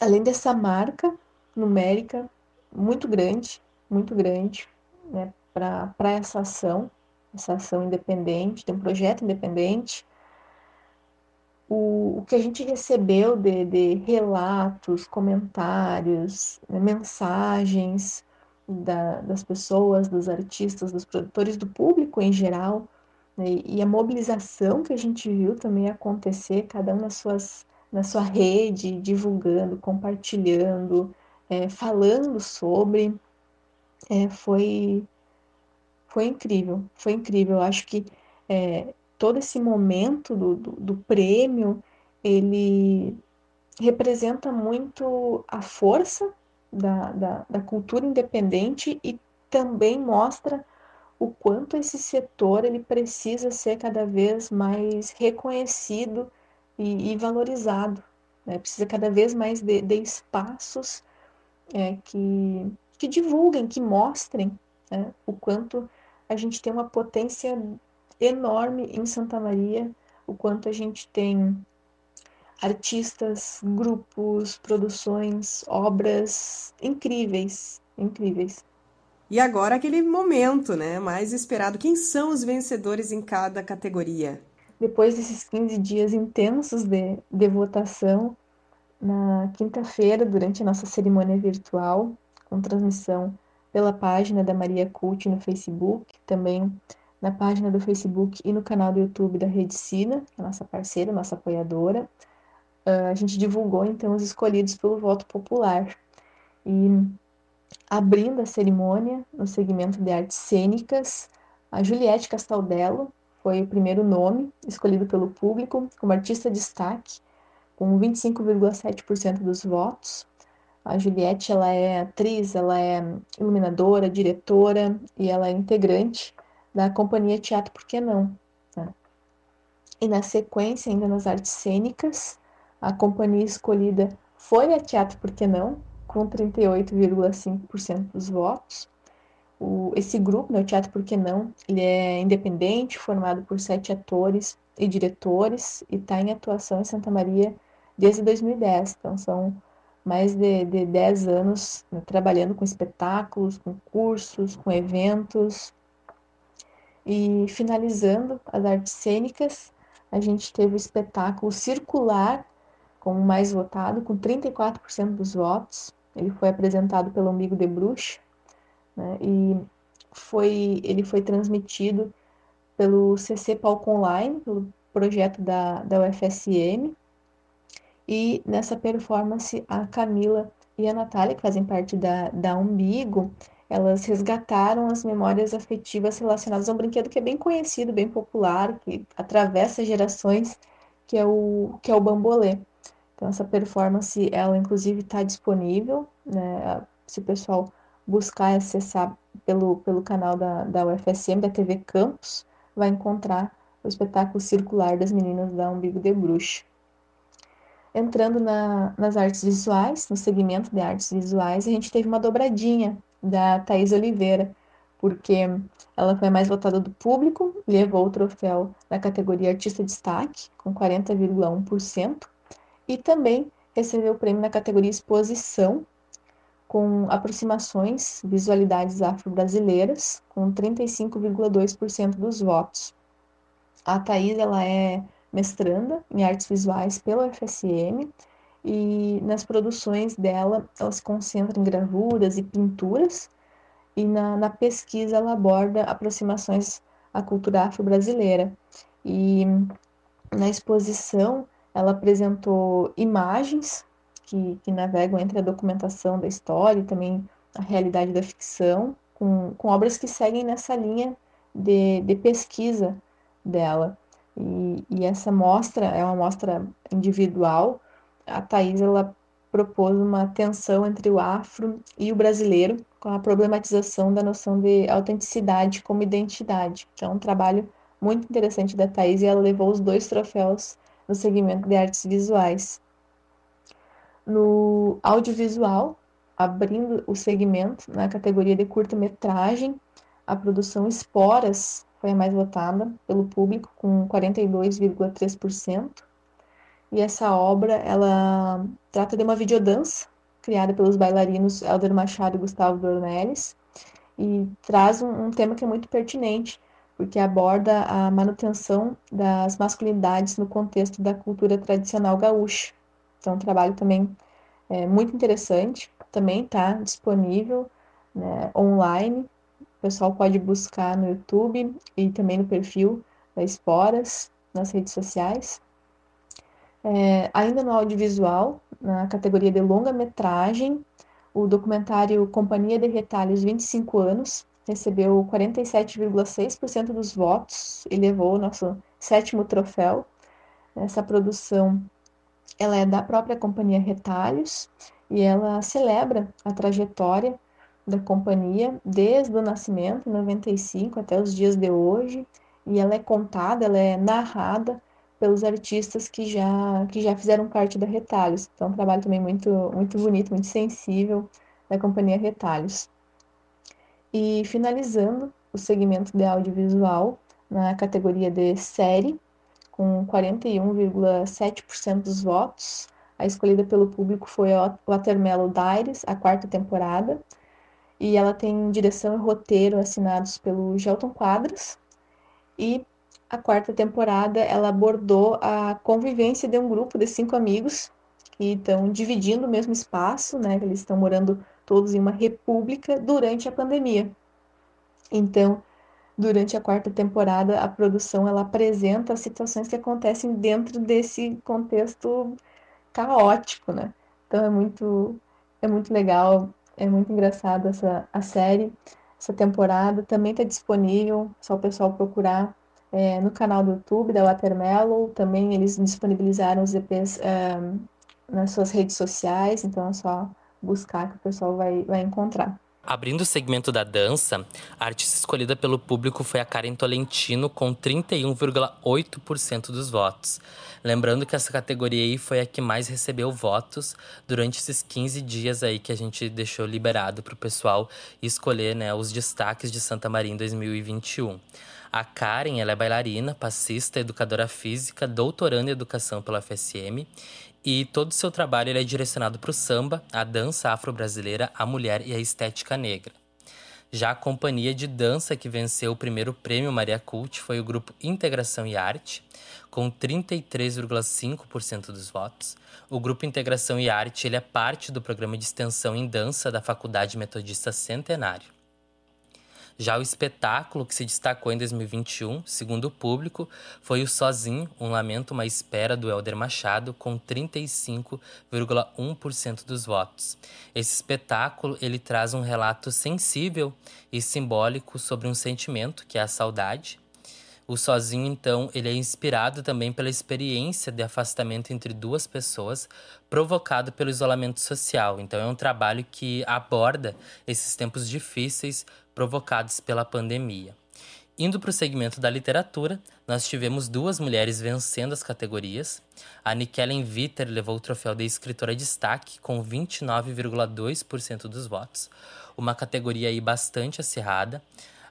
além dessa marca numérica muito grande, muito grande, né, para essa ação, essa ação independente, tem um projeto independente, o, o que a gente recebeu de, de relatos, comentários, né, mensagens da, das pessoas, dos artistas, dos produtores, do público em geral, né, e a mobilização que a gente viu também acontecer, cada um nas suas na sua rede, divulgando, compartilhando, é, falando sobre. É, foi, foi incrível, foi incrível. Eu acho que é, todo esse momento do, do, do prêmio, ele representa muito a força da, da, da, cultura independente e também mostra o quanto esse setor ele precisa ser cada vez mais reconhecido e, e valorizado. Né? Precisa cada vez mais de, de espaços é, que, que divulguem, que mostrem né? o quanto a gente tem uma potência enorme em Santa Maria, o quanto a gente tem artistas, grupos, produções, obras incríveis, incríveis. E agora aquele momento, né, mais esperado. Quem são os vencedores em cada categoria? Depois desses 15 dias intensos de, de votação, na quinta-feira, durante a nossa cerimônia virtual, com transmissão pela página da Maria Cult no Facebook, também na página do Facebook e no canal do YouTube da Rede Sina, a nossa parceira, nossa apoiadora, a gente divulgou então os escolhidos pelo voto popular. E abrindo a cerimônia no segmento de artes cênicas, a Juliette Castaldello foi o primeiro nome escolhido pelo público como artista de destaque, com 25,7% dos votos. A Juliette ela é atriz, ela é iluminadora, diretora e ela é integrante da companhia Teatro Por Que Não. Né? E na sequência, ainda nas artes cênicas, a companhia escolhida foi a Teatro Por Que Não, com 38,5% dos votos. O, esse grupo, né, o Teatro Por Que Não, ele é independente, formado por sete atores e diretores, e está em atuação em Santa Maria desde 2010. Então, são mais de, de 10 anos né, trabalhando com espetáculos, com cursos, com eventos. E finalizando as artes cênicas, a gente teve o espetáculo circular como mais votado, com 34% dos votos. Ele foi apresentado pelo Amigo de Bruxa, né, e foi, ele foi transmitido pelo CC Palco Online, pelo projeto da, da UFSM. E nessa performance, a Camila e a Natália, que fazem parte da, da Umbigo, elas resgataram as memórias afetivas relacionadas a um brinquedo que é bem conhecido, bem popular, que atravessa gerações, que é o, que é o bambolê. Então, essa performance, ela inclusive está disponível, né? Se o pessoal buscar acessar pelo, pelo canal da, da UFSM, da TV Campus, vai encontrar o espetáculo circular das meninas da Umbigo de Bruxa. Entrando na, nas artes visuais, no segmento de artes visuais, a gente teve uma dobradinha da Thais Oliveira, porque ela foi a mais votada do público, levou o troféu na categoria Artista Destaque, com 40,1%, e também recebeu o prêmio na categoria Exposição, com aproximações, visualidades afro-brasileiras, com 35,2% dos votos. A Thais ela é mestranda em artes visuais pela UFSM e nas produções dela ela se concentra em gravuras e pinturas e na, na pesquisa ela aborda aproximações à cultura afro-brasileira. E na exposição ela apresentou imagens que, que navegam entre a documentação da história e também a realidade da ficção, com, com obras que seguem nessa linha de, de pesquisa dela. E, e, essa mostra é uma mostra individual. A Thais ela propôs uma tensão entre o afro e o brasileiro, com a problematização da noção de autenticidade como identidade. Então, é um trabalho muito interessante da Thais e ela levou os dois troféus no segmento de artes visuais. No audiovisual, abrindo o segmento na categoria de curta-metragem, a produção Esporas foi a mais votada pelo público, com 42,3%. E essa obra, ela trata de uma videodança criada pelos bailarinos Elder Machado e Gustavo Dornelles, e traz um, um tema que é muito pertinente, porque aborda a manutenção das masculinidades no contexto da cultura tradicional gaúcha. Então, um trabalho também é, muito interessante, também está disponível né, online. O pessoal pode buscar no YouTube e também no perfil da Esporas, nas redes sociais. É, ainda no audiovisual, na categoria de longa-metragem, o documentário Companhia de Retalhos 25 anos recebeu 47,6% dos votos e levou o nosso sétimo troféu. Essa produção ela é da própria companhia Retalhos e ela celebra a trajetória da companhia desde o nascimento, em 95 até os dias de hoje, e ela é contada, ela é narrada pelos artistas que já que já fizeram parte da Retalhos. Então, é um trabalho também muito muito bonito, muito sensível da companhia Retalhos. E finalizando o segmento de audiovisual na categoria de série, com 41,7% dos votos. A escolhida pelo público foi Watermelon Diaries, a quarta temporada, e ela tem direção e roteiro assinados pelo Gelton Quadros. E a quarta temporada ela abordou a convivência de um grupo de cinco amigos que estão dividindo o mesmo espaço, né? Eles estão morando todos em uma república durante a pandemia. Então, durante a quarta temporada, a produção ela apresenta as situações que acontecem dentro desse contexto caótico, né? Então é muito é muito legal, é muito engraçado essa a série, essa temporada também está disponível, só o pessoal procurar é, no canal do YouTube da Watermelon, também eles disponibilizaram os EPs é, nas suas redes sociais, então é só buscar que o pessoal vai, vai encontrar. Abrindo o segmento da dança, a artista escolhida pelo público foi a Karen Tolentino, com 31,8% dos votos. Lembrando que essa categoria aí foi a que mais recebeu votos durante esses 15 dias aí que a gente deixou liberado para o pessoal escolher né, os destaques de Santa Maria em 2021. A Karen ela é bailarina, passista, educadora física, doutoranda em educação pela FSM e todo o seu trabalho é direcionado para o samba, a dança afro-brasileira, a mulher e a estética negra. Já a companhia de dança que venceu o primeiro prêmio Maria Cult foi o grupo Integração e Arte, com 33,5% dos votos. O grupo Integração e Arte ele é parte do programa de extensão em dança da Faculdade Metodista Centenário. Já o espetáculo que se destacou em 2021, segundo o público, foi o Sozinho, um lamento, uma espera do Helder Machado, com 35,1% dos votos. Esse espetáculo ele traz um relato sensível e simbólico sobre um sentimento, que é a saudade, o Sozinho, então, ele é inspirado também pela experiência de afastamento entre duas pessoas provocado pelo isolamento social. Então, é um trabalho que aborda esses tempos difíceis provocados pela pandemia. Indo para o segmento da literatura, nós tivemos duas mulheres vencendo as categorias. A Nikellen Witter levou o troféu de escritora de destaque com 29,2% dos votos, uma categoria aí bastante acirrada.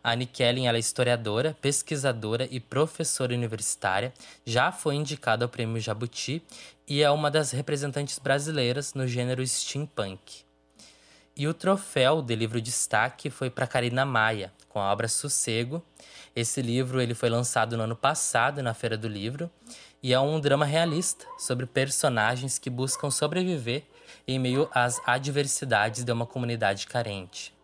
A Annie Kellen é historiadora, pesquisadora e professora universitária, já foi indicada ao Prêmio Jabuti e é uma das representantes brasileiras no gênero steampunk. E o troféu de livro destaque foi para Karina Maia, com a obra Sossego. Esse livro ele foi lançado no ano passado na Feira do Livro e é um drama realista sobre personagens que buscam sobreviver em meio às adversidades de uma comunidade carente.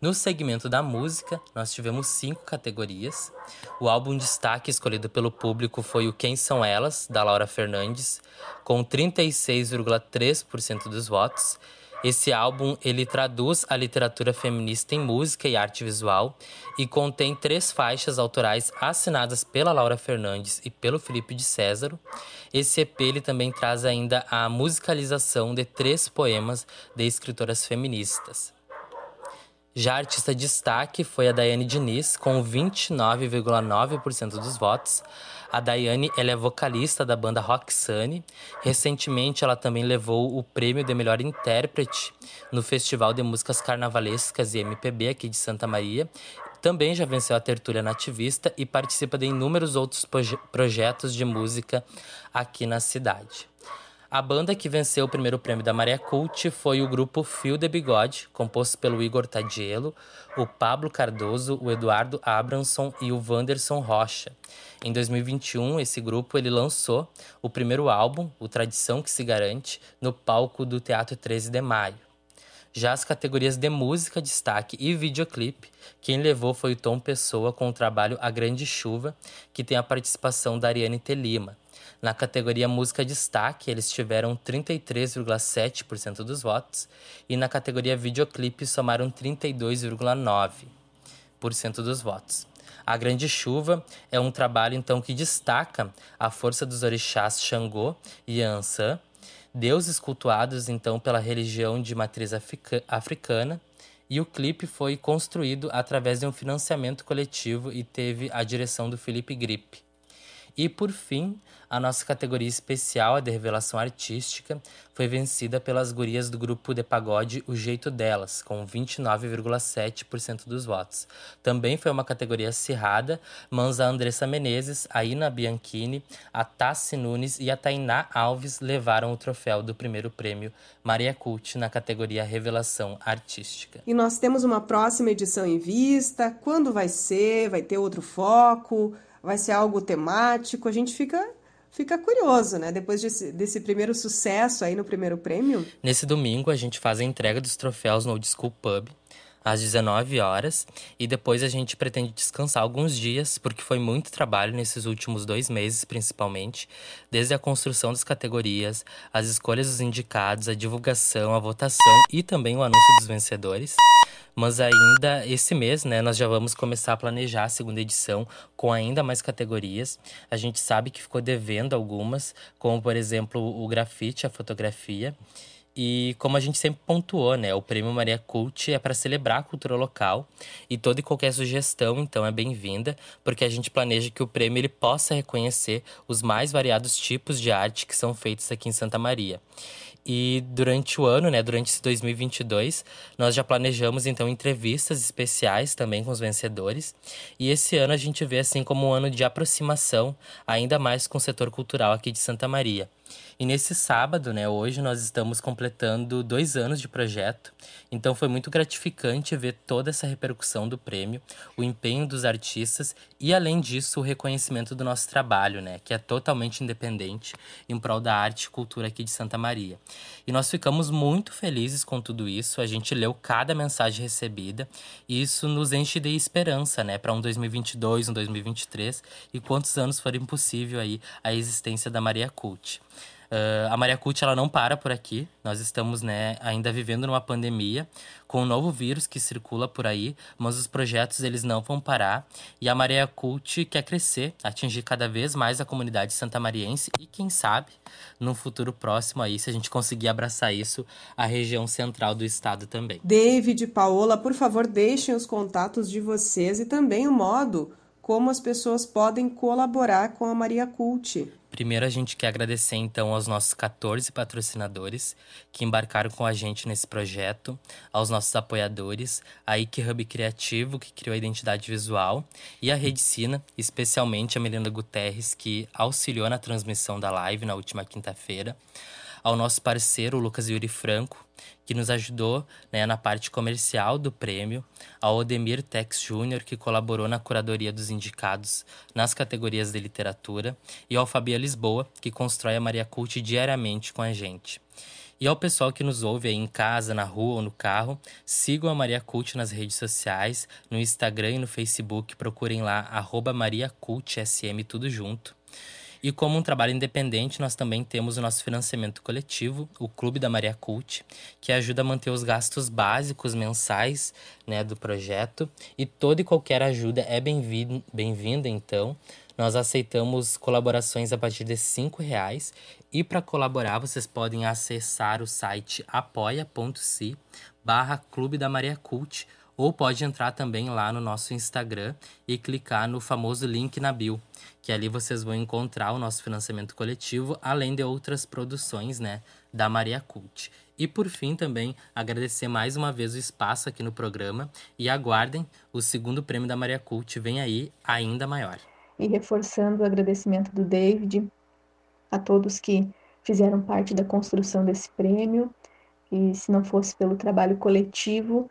No segmento da música, nós tivemos cinco categorias. O álbum destaque escolhido pelo público foi o Quem São Elas, da Laura Fernandes, com 36,3% dos votos, esse álbum ele traduz a literatura feminista em música e arte visual e contém três faixas autorais assinadas pela Laura Fernandes e pelo Felipe de Césaro. Esse EP ele também traz ainda a musicalização de três poemas de escritoras feministas. Já a artista destaque foi a Daiane Diniz, com 29,9% dos votos. A Daiane ela é vocalista da banda Roxane. Recentemente, ela também levou o prêmio de melhor intérprete no Festival de Músicas Carnavalescas e MPB aqui de Santa Maria. Também já venceu a tertúlia nativista e participa de inúmeros outros projetos de música aqui na cidade. A banda que venceu o primeiro prêmio da Maria Cult foi o grupo Fio de Bigode, composto pelo Igor Tadielo, o Pablo Cardoso, o Eduardo Abramson e o Wanderson Rocha. Em 2021, esse grupo ele lançou o primeiro álbum, O Tradição que se Garante, no palco do Teatro 13 de Maio. Já as categorias de música, destaque e videoclipe, quem levou foi o Tom Pessoa com o trabalho A Grande Chuva, que tem a participação da Ariane Telima. Na categoria Música Destaque, eles tiveram 33,7% dos votos. E na categoria Videoclipe, somaram 32,9% dos votos. A Grande Chuva é um trabalho então que destaca a força dos orixás Xangô e Ansan, deuses cultuados então pela religião de matriz africana, e o clipe foi construído através de um financiamento coletivo e teve a direção do Felipe Gripe. E por fim, a nossa categoria especial, a de revelação artística, foi vencida pelas gurias do grupo de pagode O Jeito Delas, com 29,7% dos votos. Também foi uma categoria acirrada, mas a Andressa Menezes, a Ina Bianchini, a Tassi Nunes e a Tainá Alves levaram o troféu do primeiro prêmio Maria Cult na categoria Revelação Artística. E nós temos uma próxima edição em vista. Quando vai ser? Vai ter outro foco? Vai ser algo temático, a gente fica fica curioso, né? Depois desse, desse primeiro sucesso aí no primeiro prêmio. Nesse domingo a gente faz a entrega dos troféus no Old School Pub às 19 horas e depois a gente pretende descansar alguns dias porque foi muito trabalho nesses últimos dois meses principalmente desde a construção das categorias as escolhas dos indicados a divulgação a votação e também o anúncio dos vencedores mas ainda esse mês, né, nós já vamos começar a planejar a segunda edição com ainda mais categorias. A gente sabe que ficou devendo algumas, como por exemplo o grafite, a fotografia. E como a gente sempre pontuou, né, o Prêmio Maria Cult é para celebrar a cultura local e toda e qualquer sugestão, então, é bem-vinda, porque a gente planeja que o prêmio ele possa reconhecer os mais variados tipos de arte que são feitos aqui em Santa Maria. E durante o ano, né, durante esse 2022, nós já planejamos então entrevistas especiais também com os vencedores. E esse ano a gente vê assim como um ano de aproximação ainda mais com o setor cultural aqui de Santa Maria. E nesse sábado, né, hoje nós estamos completando dois anos de projeto, então foi muito gratificante ver toda essa repercussão do prêmio, o empenho dos artistas e, além disso, o reconhecimento do nosso trabalho, né, que é totalmente independente em prol da arte e cultura aqui de Santa Maria. E nós ficamos muito felizes com tudo isso, a gente leu cada mensagem recebida e isso nos enche de esperança, né, para um 2022, um 2023 e quantos anos forem possível aí a existência da Maria Cult. Uh, a Maria Cult ela não para por aqui. Nós estamos né, ainda vivendo numa pandemia com um novo vírus que circula por aí, mas os projetos eles não vão parar. E a Maria Cult quer crescer, atingir cada vez mais a comunidade santamariense e quem sabe no futuro próximo aí, se a gente conseguir abraçar isso, a região central do estado também. David, Paola, por favor, deixem os contatos de vocês e também o modo como as pessoas podem colaborar com a Maria Cult. Primeiro, a gente quer agradecer então aos nossos 14 patrocinadores que embarcaram com a gente nesse projeto, aos nossos apoiadores, a Ike Hub Criativo, que criou a identidade visual, e a Redicina, especialmente a Melinda Guterres, que auxiliou na transmissão da live na última quinta-feira, ao nosso parceiro Lucas Yuri Franco, que nos ajudou né, na parte comercial do prêmio, ao Odemir Tex Júnior, que colaborou na curadoria dos indicados nas categorias de literatura, e ao Fabia Lisboa, que constrói a Maria Cult diariamente com a gente. E ao pessoal que nos ouve aí em casa, na rua ou no carro, sigam a Maria Cult nas redes sociais, no Instagram e no Facebook, procurem lá, arroba Maria Cult SM, tudo junto. E como um trabalho independente, nós também temos o nosso financiamento coletivo, o Clube da Maria Cult, que ajuda a manter os gastos básicos mensais né, do projeto. E toda e qualquer ajuda é bem-vinda, bem então. Nós aceitamos colaborações a partir de R$ reais e para colaborar vocês podem acessar o site apoia.se barra Clube da Maria Cult ou pode entrar também lá no nosso Instagram e clicar no famoso link na bio, que ali vocês vão encontrar o nosso financiamento coletivo, além de outras produções, né, da Maria Cult. E por fim também agradecer mais uma vez o espaço aqui no programa e aguardem, o segundo prêmio da Maria Cult vem aí ainda maior. E reforçando o agradecimento do David a todos que fizeram parte da construção desse prêmio, e se não fosse pelo trabalho coletivo,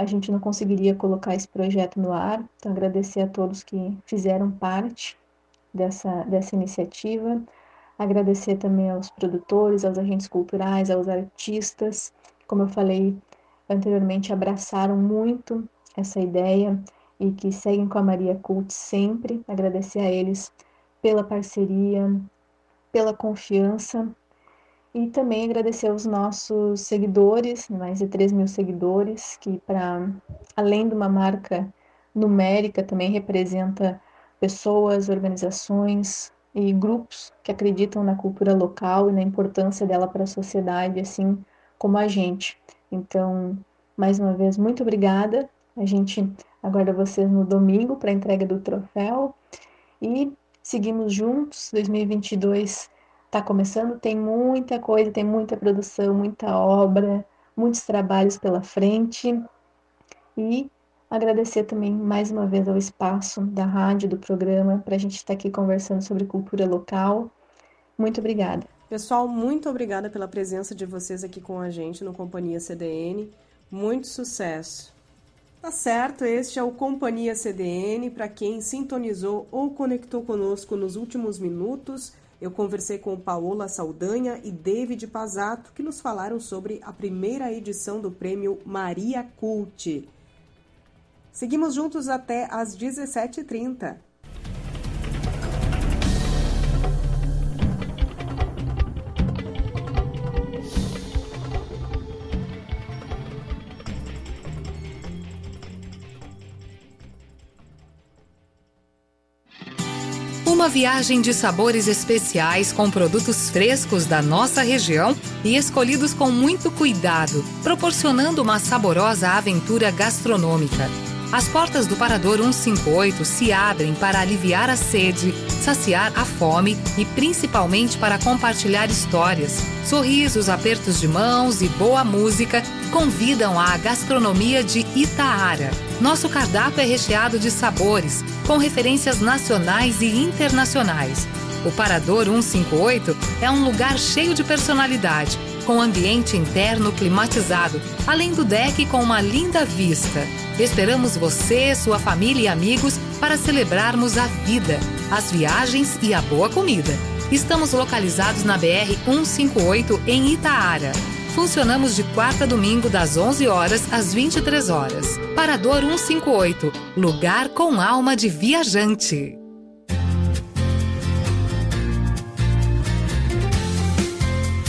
a gente não conseguiria colocar esse projeto no ar. Então, agradecer a todos que fizeram parte dessa, dessa iniciativa. Agradecer também aos produtores, aos agentes culturais, aos artistas. Como eu falei anteriormente, abraçaram muito essa ideia e que seguem com a Maria Cult sempre. Agradecer a eles pela parceria, pela confiança e também agradecer aos nossos seguidores, mais de 3 mil seguidores, que para além de uma marca numérica também representa pessoas, organizações e grupos que acreditam na cultura local e na importância dela para a sociedade, assim como a gente. Então, mais uma vez, muito obrigada. A gente aguarda vocês no domingo para a entrega do troféu e seguimos juntos. 2022 está começando, tem muita coisa, tem muita produção, muita obra, muitos trabalhos pela frente. E agradecer também mais uma vez ao espaço da rádio, do programa, para a gente estar aqui conversando sobre cultura local. Muito obrigada. Pessoal, muito obrigada pela presença de vocês aqui com a gente no Companhia CDN. Muito sucesso! Tá certo, este é o Companhia CDN. Para quem sintonizou ou conectou conosco nos últimos minutos, eu conversei com Paola Saldanha e David Pazato, que nos falaram sobre a primeira edição do prêmio Maria Cult. Seguimos juntos até às 17h30. Uma viagem de sabores especiais com produtos frescos da nossa região e escolhidos com muito cuidado, proporcionando uma saborosa aventura gastronômica. As portas do Parador 158 se abrem para aliviar a sede, saciar a fome e principalmente para compartilhar histórias. Sorrisos, apertos de mãos e boa música convidam à gastronomia de Itaara. Nosso cardápio é recheado de sabores, com referências nacionais e internacionais. O Parador 158 é um lugar cheio de personalidade, com ambiente interno climatizado, além do deck com uma linda vista. Esperamos você, sua família e amigos para celebrarmos a vida, as viagens e a boa comida. Estamos localizados na BR 158 em Itaara. Funcionamos de quarta a domingo das 11 horas às 23 horas. Parador 158, lugar com alma de viajante.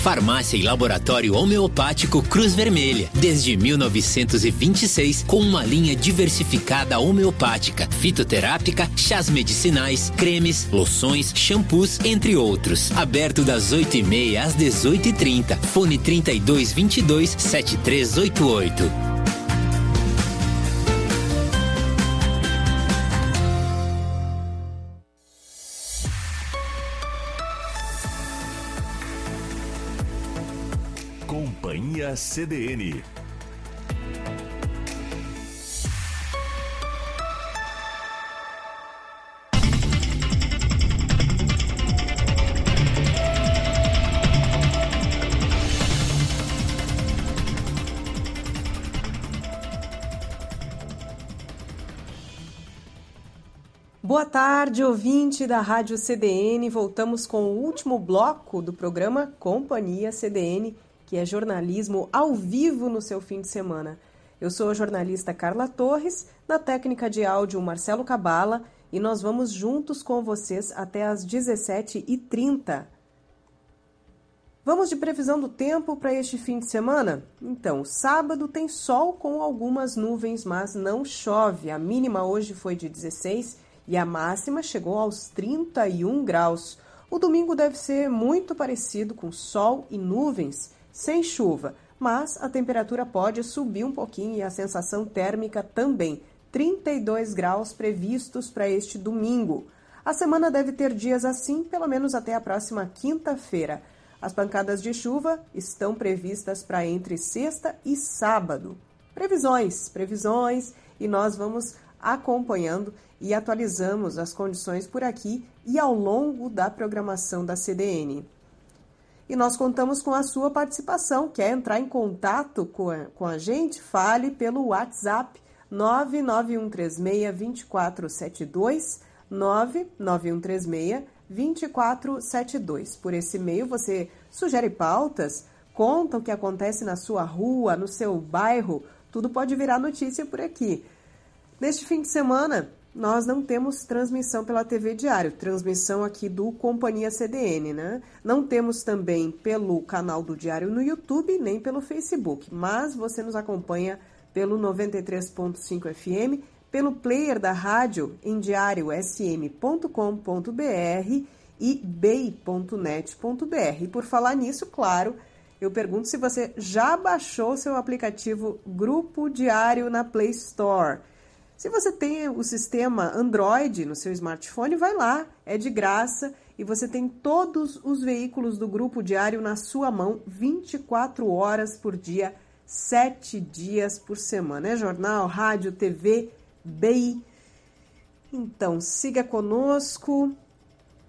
Farmácia e Laboratório Homeopático Cruz Vermelha, desde 1926, com uma linha diversificada homeopática, fitoterápica, chás medicinais, cremes, loções, shampoos, entre outros. Aberto das 8h30 às 18h30. Fone 3222 7388. CDN. Boa tarde, ouvinte da Rádio CDN. Voltamos com o último bloco do programa Companhia CDN que é jornalismo ao vivo no seu fim de semana. Eu sou a jornalista Carla Torres, na técnica de áudio Marcelo Cabala, e nós vamos juntos com vocês até às 17h30. Vamos de previsão do tempo para este fim de semana? Então, sábado tem sol com algumas nuvens, mas não chove. A mínima hoje foi de 16 e a máxima chegou aos 31 graus. O domingo deve ser muito parecido com sol e nuvens sem chuva, mas a temperatura pode subir um pouquinho e a sensação térmica também. 32 graus previstos para este domingo. A semana deve ter dias assim, pelo menos até a próxima quinta-feira. As pancadas de chuva estão previstas para entre sexta e sábado. Previsões, previsões, e nós vamos acompanhando e atualizamos as condições por aqui e ao longo da programação da CDN e nós contamos com a sua participação. Quer entrar em contato com a, com a gente? Fale pelo WhatsApp 99136-2472, 99136-2472. Por esse e-mail você sugere pautas, conta o que acontece na sua rua, no seu bairro, tudo pode virar notícia por aqui. Neste fim de semana, nós não temos transmissão pela TV Diário, transmissão aqui do Companhia CDN, né? Não temos também pelo canal do Diário no YouTube, nem pelo Facebook, mas você nos acompanha pelo 93.5 FM, pelo player da rádio em diariosm.com.br e bei.net.br. E por falar nisso, claro, eu pergunto se você já baixou seu aplicativo Grupo Diário na Play Store. Se você tem o sistema Android no seu smartphone, vai lá, é de graça e você tem todos os veículos do Grupo Diário na sua mão 24 horas por dia, 7 dias por semana. É jornal, rádio, TV, BI. Então, siga conosco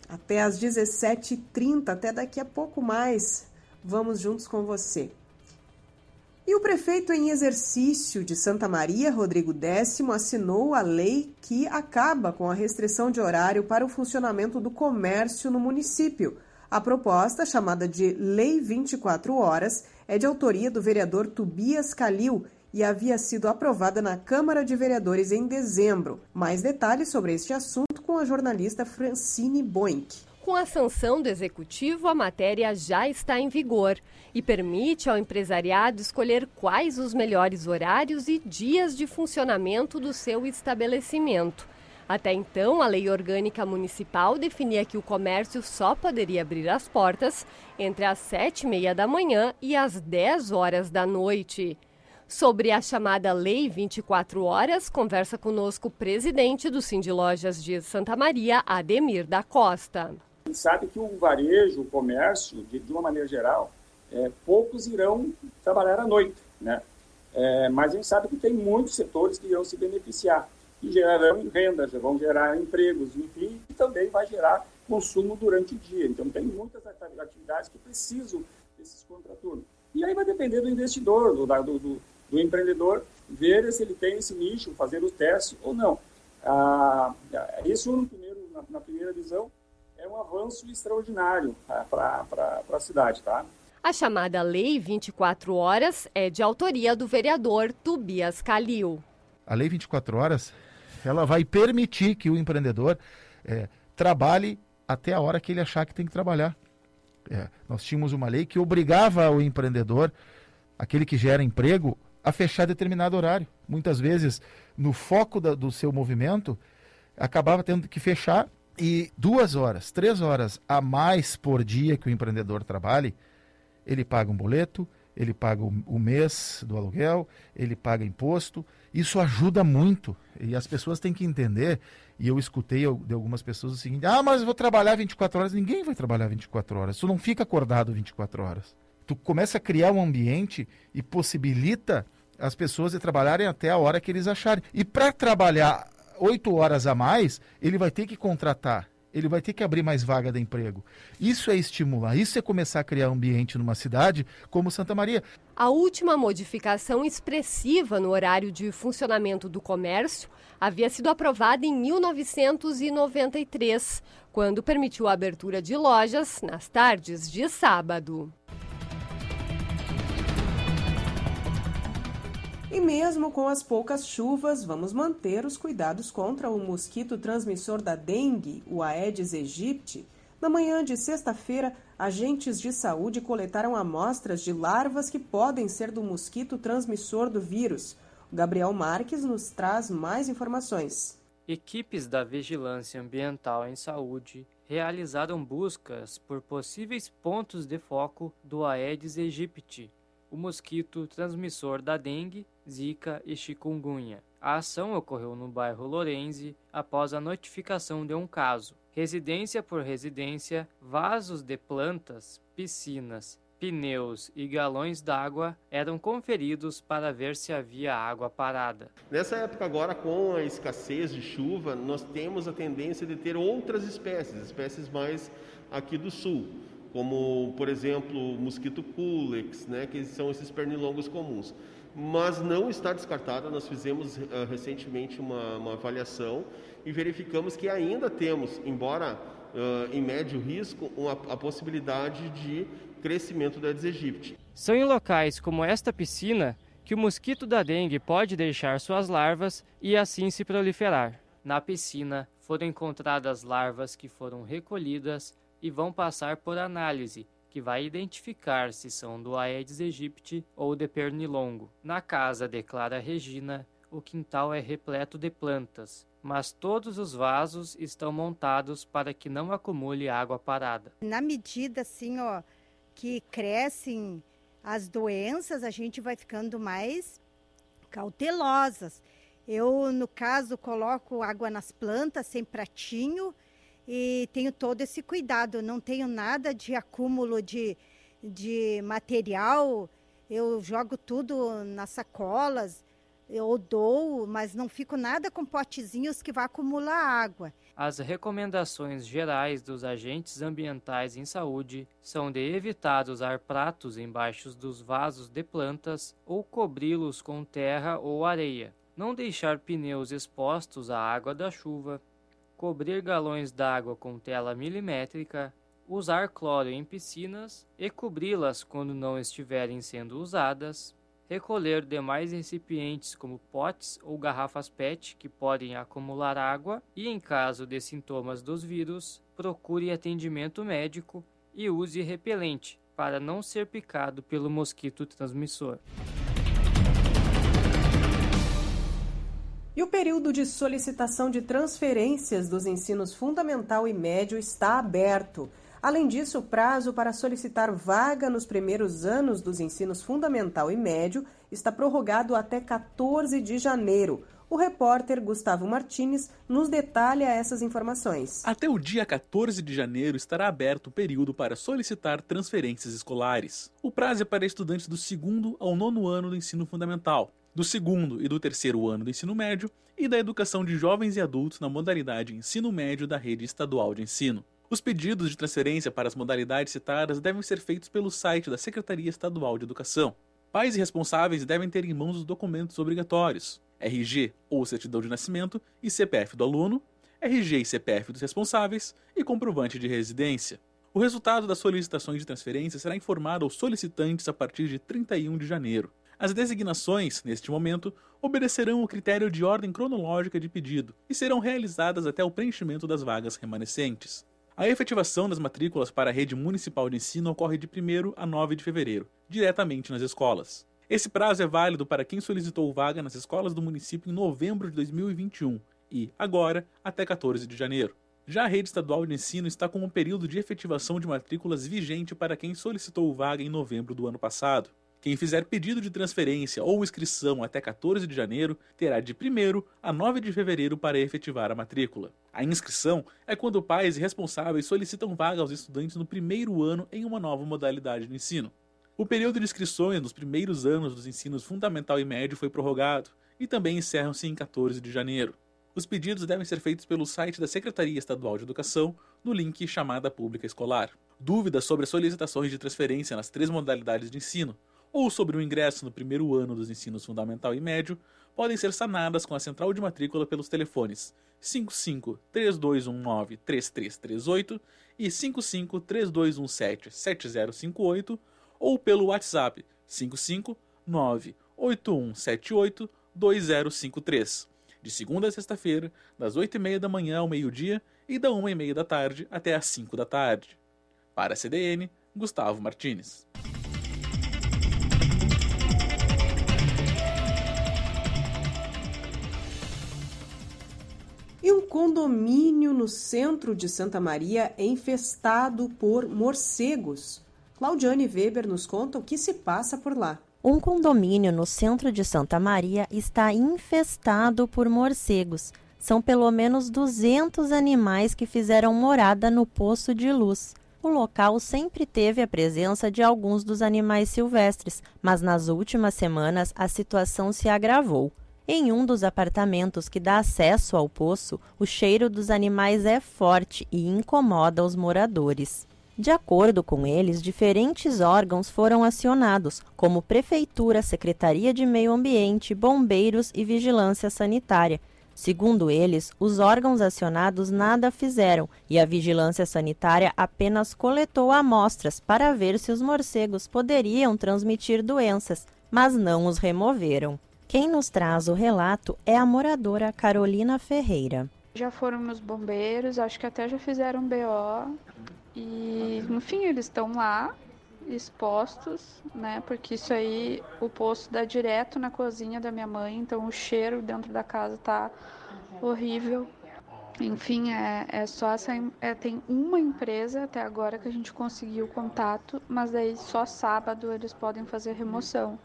até às 17h30, até daqui a pouco mais. Vamos juntos com você. E o prefeito em exercício de Santa Maria, Rodrigo Décimo, assinou a lei que acaba com a restrição de horário para o funcionamento do comércio no município. A proposta, chamada de Lei 24 Horas, é de autoria do vereador Tobias Calil e havia sido aprovada na Câmara de Vereadores em dezembro. Mais detalhes sobre este assunto com a jornalista Francine Boink. Com a sanção do executivo, a matéria já está em vigor e permite ao empresariado escolher quais os melhores horários e dias de funcionamento do seu estabelecimento. Até então, a lei orgânica municipal definia que o comércio só poderia abrir as portas entre as sete e meia da manhã e as 10 horas da noite. Sobre a chamada Lei 24 Horas, conversa conosco o presidente do Cindy Lojas de Santa Maria, Ademir da Costa. Gente sabe que o varejo, o comércio, de, de uma maneira geral, é, poucos irão trabalhar à noite, né? É, mas a gente sabe que tem muitos setores que irão se beneficiar e gerarão renda, já vão gerar empregos, enfim, e também vai gerar consumo durante o dia. Então, tem muitas atividades que precisam desses contraturnos. E aí vai depender do investidor, do, do, do, do empreendedor, ver se ele tem esse nicho, fazer o teste ou não. Ah, isso, no primeiro, na, na primeira visão, um avanço extraordinário tá, para a cidade, tá? A chamada Lei 24 Horas é de autoria do vereador Tobias Calil. A Lei 24 Horas, ela vai permitir que o empreendedor é, trabalhe até a hora que ele achar que tem que trabalhar. É, nós tínhamos uma lei que obrigava o empreendedor, aquele que gera emprego, a fechar determinado horário. Muitas vezes, no foco da, do seu movimento, acabava tendo que fechar e duas horas, três horas a mais por dia que o empreendedor trabalhe, ele paga um boleto, ele paga o, mês do aluguel, ele paga imposto. Isso ajuda muito. E as pessoas têm que entender, e eu escutei de algumas pessoas o seguinte: ah, mas eu vou trabalhar 24 horas. Ninguém vai trabalhar 24 horas. Tu não fica acordado 24 horas. Tu começa a criar um ambiente e possibilita as pessoas de trabalharem até a hora que eles acharem. E para trabalhar oito horas a mais, ele vai ter que contratar, ele vai ter que abrir mais vaga de emprego. Isso é estimular, isso é começar a criar ambiente numa cidade como Santa Maria. A última modificação expressiva no horário de funcionamento do comércio havia sido aprovada em 1993, quando permitiu a abertura de lojas nas tardes de sábado. E mesmo com as poucas chuvas, vamos manter os cuidados contra o mosquito transmissor da dengue, o Aedes aegypti. Na manhã de sexta-feira, agentes de saúde coletaram amostras de larvas que podem ser do mosquito transmissor do vírus. Gabriel Marques nos traz mais informações. Equipes da Vigilância Ambiental em Saúde realizaram buscas por possíveis pontos de foco do Aedes aegypti, o mosquito transmissor da dengue, zika e chikungunya. A ação ocorreu no bairro Lorenzi após a notificação de um caso. Residência por residência, vasos de plantas, piscinas, pneus e galões d'água eram conferidos para ver se havia água parada. Nessa época agora, com a escassez de chuva, nós temos a tendência de ter outras espécies, espécies mais aqui do sul como por exemplo o mosquito culex, né, que são esses pernilongos comuns. Mas não está descartada, nós fizemos uh, recentemente uma, uma, avaliação e verificamos que ainda temos, embora uh, em médio risco, uma, a possibilidade de crescimento da Aedes aegypti. São em locais como esta piscina que o mosquito da dengue pode deixar suas larvas e assim se proliferar. Na piscina foram encontradas larvas que foram recolhidas e vão passar por análise, que vai identificar se são do Aedes aegypti ou de pernilongo. Na casa de Clara Regina, o quintal é repleto de plantas, mas todos os vasos estão montados para que não acumule água parada. Na medida assim, ó, que crescem as doenças, a gente vai ficando mais cautelosas. Eu, no caso, coloco água nas plantas sem pratinho e tenho todo esse cuidado. Não tenho nada de acúmulo de, de material. Eu jogo tudo nas sacolas eu dou, mas não fico nada com potezinhos que vai acumular água. As recomendações gerais dos agentes ambientais em saúde são de evitar usar pratos embaixo dos vasos de plantas ou cobri-los com terra ou areia, não deixar pneus expostos à água da chuva, cobrir galões d'água com tela milimétrica, usar cloro em piscinas e cobri-las quando não estiverem sendo usadas, recolher demais recipientes como potes ou garrafas PET que podem acumular água e, em caso de sintomas dos vírus, procure atendimento médico e use repelente para não ser picado pelo mosquito transmissor. E o período de solicitação de transferências dos ensinos fundamental e médio está aberto. Além disso, o prazo para solicitar vaga nos primeiros anos dos ensinos fundamental e médio está prorrogado até 14 de janeiro. O repórter Gustavo Martins nos detalha essas informações. Até o dia 14 de janeiro estará aberto o período para solicitar transferências escolares. O prazo é para estudantes do segundo ao nono ano do ensino fundamental, do segundo e do terceiro ano do ensino médio e da educação de jovens e adultos na modalidade ensino médio da rede estadual de ensino. Os pedidos de transferência para as modalidades citadas devem ser feitos pelo site da Secretaria Estadual de Educação. Pais e responsáveis devem ter em mãos os documentos obrigatórios: RG ou certidão de nascimento e CPF do aluno, RG e CPF dos responsáveis e comprovante de residência. O resultado das solicitações de transferência será informado aos solicitantes a partir de 31 de janeiro. As designações, neste momento, obedecerão ao critério de ordem cronológica de pedido e serão realizadas até o preenchimento das vagas remanescentes. A efetivação das matrículas para a rede municipal de ensino ocorre de 1 a 9 de fevereiro, diretamente nas escolas. Esse prazo é válido para quem solicitou vaga nas escolas do município em novembro de 2021 e, agora, até 14 de janeiro. Já a rede estadual de ensino está com um período de efetivação de matrículas vigente para quem solicitou vaga em novembro do ano passado. Quem fizer pedido de transferência ou inscrição até 14 de janeiro terá de 1 a 9 de fevereiro para efetivar a matrícula. A inscrição é quando pais e responsáveis solicitam vaga aos estudantes no primeiro ano em uma nova modalidade de ensino. O período de inscrições nos primeiros anos dos ensinos fundamental e médio foi prorrogado e também encerram-se em 14 de janeiro. Os pedidos devem ser feitos pelo site da Secretaria Estadual de Educação, no link Chamada Pública Escolar. Dúvidas sobre as solicitações de transferência nas três modalidades de ensino ou sobre o ingresso no primeiro ano dos ensinos fundamental e médio podem ser sanadas com a central de matrícula pelos telefones 55 3219 3338 e 55 3217 7058 ou pelo WhatsApp 55 98178 2053. De segunda a sexta-feira, das 8h30 da manhã ao meio-dia e da 1h30 da tarde até às 5 da tarde. Para a CDN, Gustavo Martins. E um condomínio no centro de Santa Maria infestado por morcegos. Claudiane Weber nos conta o que se passa por lá. Um condomínio no centro de Santa Maria está infestado por morcegos. São pelo menos 200 animais que fizeram morada no poço de luz. O local sempre teve a presença de alguns dos animais silvestres, mas nas últimas semanas a situação se agravou. Em um dos apartamentos que dá acesso ao poço, o cheiro dos animais é forte e incomoda os moradores. De acordo com eles, diferentes órgãos foram acionados, como Prefeitura, Secretaria de Meio Ambiente, Bombeiros e Vigilância Sanitária. Segundo eles, os órgãos acionados nada fizeram e a Vigilância Sanitária apenas coletou amostras para ver se os morcegos poderiam transmitir doenças, mas não os removeram. Quem nos traz o relato é a moradora Carolina Ferreira. Já foram nos bombeiros, acho que até já fizeram BO. E no fim eles estão lá expostos, né? Porque isso aí o poço dá direto na cozinha da minha mãe, então o cheiro dentro da casa tá horrível. Enfim, é, é só essa. É, tem uma empresa até agora que a gente conseguiu contato, mas daí só sábado eles podem fazer remoção.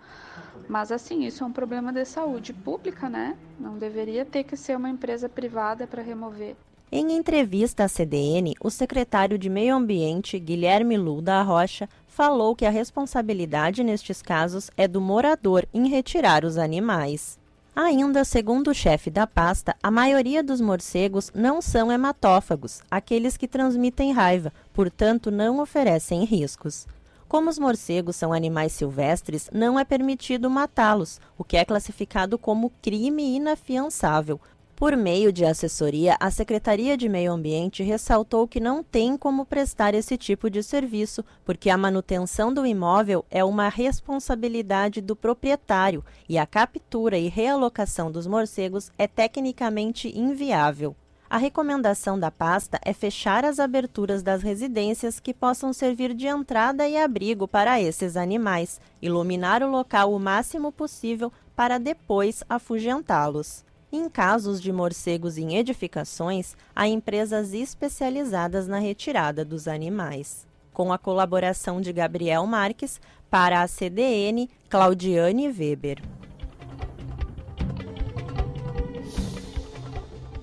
Mas assim, isso é um problema de saúde pública, né? Não deveria ter que ser uma empresa privada para remover. Em entrevista à CDN, o secretário de Meio Ambiente, Guilherme Lu da Rocha, falou que a responsabilidade nestes casos é do morador em retirar os animais. Ainda segundo o chefe da pasta, a maioria dos morcegos não são hematófagos, aqueles que transmitem raiva, portanto não oferecem riscos. Como os morcegos são animais silvestres, não é permitido matá-los, o que é classificado como crime inafiançável, por meio de assessoria, a Secretaria de Meio Ambiente ressaltou que não tem como prestar esse tipo de serviço, porque a manutenção do imóvel é uma responsabilidade do proprietário e a captura e realocação dos morcegos é tecnicamente inviável. A recomendação da pasta é fechar as aberturas das residências que possam servir de entrada e abrigo para esses animais, iluminar o local o máximo possível para depois afugentá-los. Em casos de morcegos em edificações, há empresas especializadas na retirada dos animais. Com a colaboração de Gabriel Marques, para a CDN, Claudiane Weber.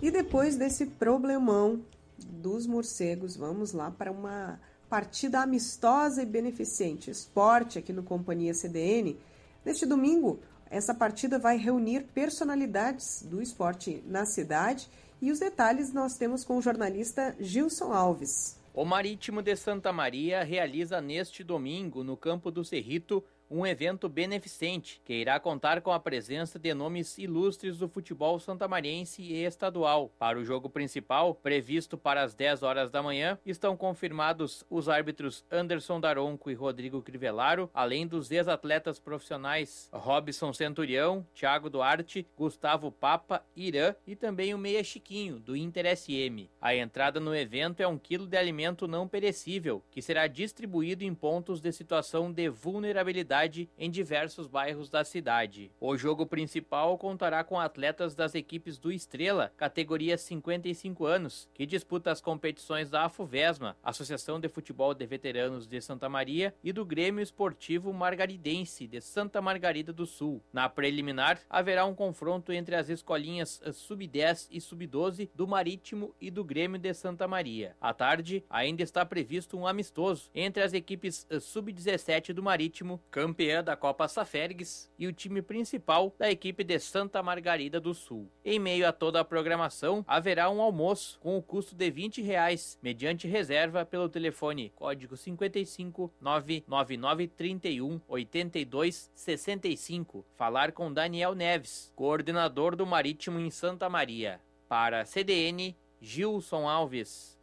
E depois desse problemão dos morcegos, vamos lá para uma partida amistosa e beneficente. Esporte aqui no Companhia CDN. Neste domingo, essa partida vai reunir personalidades do esporte na cidade e os detalhes nós temos com o jornalista Gilson Alves. O Marítimo de Santa Maria realiza neste domingo, no campo do Cerrito, um evento beneficente que irá contar com a presença de nomes ilustres do futebol santamariense e estadual. Para o jogo principal, previsto para as 10 horas da manhã, estão confirmados os árbitros Anderson Daronco e Rodrigo Crivellaro, além dos ex-atletas profissionais Robson Centurião, Thiago Duarte, Gustavo Papa, Irã e também o Meia Chiquinho, do Inter SM. A entrada no evento é um quilo de alimento não perecível, que será distribuído em pontos de situação de vulnerabilidade em diversos bairros da cidade. O jogo principal contará com atletas das equipes do Estrela, categoria 55 anos, que disputa as competições da AFUVESMA, Associação de Futebol de Veteranos de Santa Maria, e do Grêmio Esportivo Margaridense de Santa Margarida do Sul. Na preliminar, haverá um confronto entre as escolinhas Sub-10 e Sub-12 do Marítimo e do Grêmio de Santa Maria. À tarde, ainda está previsto um amistoso entre as equipes Sub-17 do Marítimo, campeã da Copa Safergues, e o time principal da equipe de Santa Margarida do Sul. Em meio a toda a programação, haverá um almoço com o custo de 20 reais, mediante reserva pelo telefone código 55 999 31 82 65. Falar com Daniel Neves, coordenador do Marítimo em Santa Maria. Para CDN, Gilson Alves.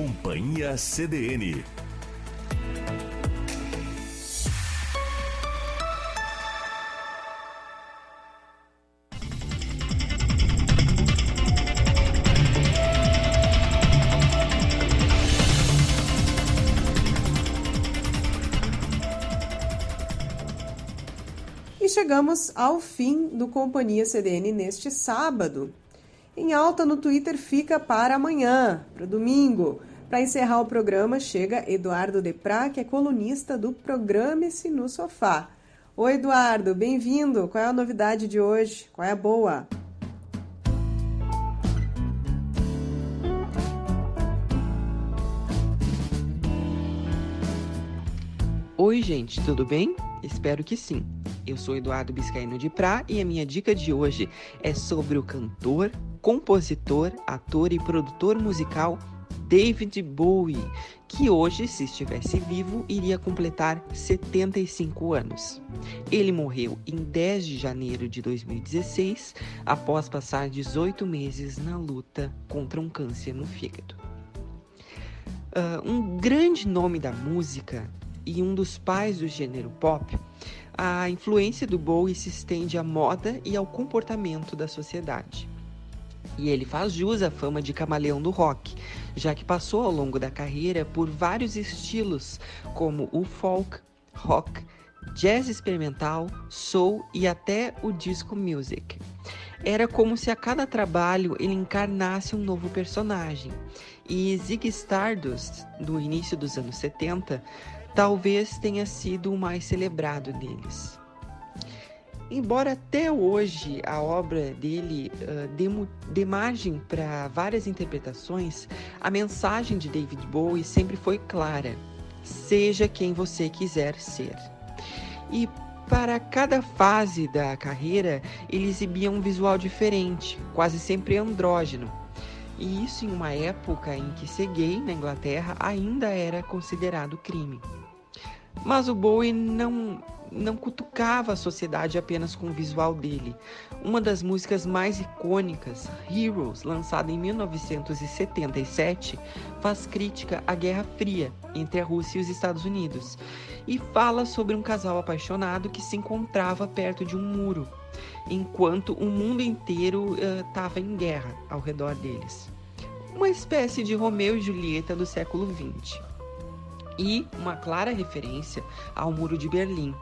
Companhia CDN. E chegamos ao fim do Companhia CDN neste sábado. Em alta no Twitter fica para amanhã, para domingo. Para encerrar o programa, chega Eduardo Deprá, que é colunista do Programa-se no Sofá. Oi, Eduardo, bem-vindo. Qual é a novidade de hoje? Qual é a boa? Oi, gente, tudo bem? Espero que sim. Eu sou Eduardo Biscaíno de Prá e a minha dica de hoje é sobre o cantor, compositor, ator e produtor musical David Bowie, que hoje, se estivesse vivo, iria completar 75 anos. Ele morreu em 10 de janeiro de 2016, após passar 18 meses na luta contra um câncer no fígado. Uh, um grande nome da música e um dos pais do gênero pop, a influência do Bowie se estende à moda e ao comportamento da sociedade. E ele faz jus à fama de camaleão do rock, já que passou ao longo da carreira por vários estilos, como o folk, rock, jazz experimental, soul e até o disco music. Era como se a cada trabalho ele encarnasse um novo personagem. E Zig Stardust, do início dos anos 70, talvez tenha sido o mais celebrado deles. Embora até hoje a obra dele uh, dê, dê margem para várias interpretações, a mensagem de David Bowie sempre foi clara: seja quem você quiser ser. E para cada fase da carreira, ele exibia um visual diferente, quase sempre andrógeno. E isso em uma época em que ser gay na Inglaterra ainda era considerado crime. Mas o Bowie não não cutucava a sociedade apenas com o visual dele. Uma das músicas mais icônicas, Heroes, lançada em 1977, faz crítica à Guerra Fria entre a Rússia e os Estados Unidos e fala sobre um casal apaixonado que se encontrava perto de um muro, enquanto o mundo inteiro estava uh, em guerra ao redor deles. Uma espécie de Romeu e Julieta do século XX. E uma clara referência ao Muro de Berlim,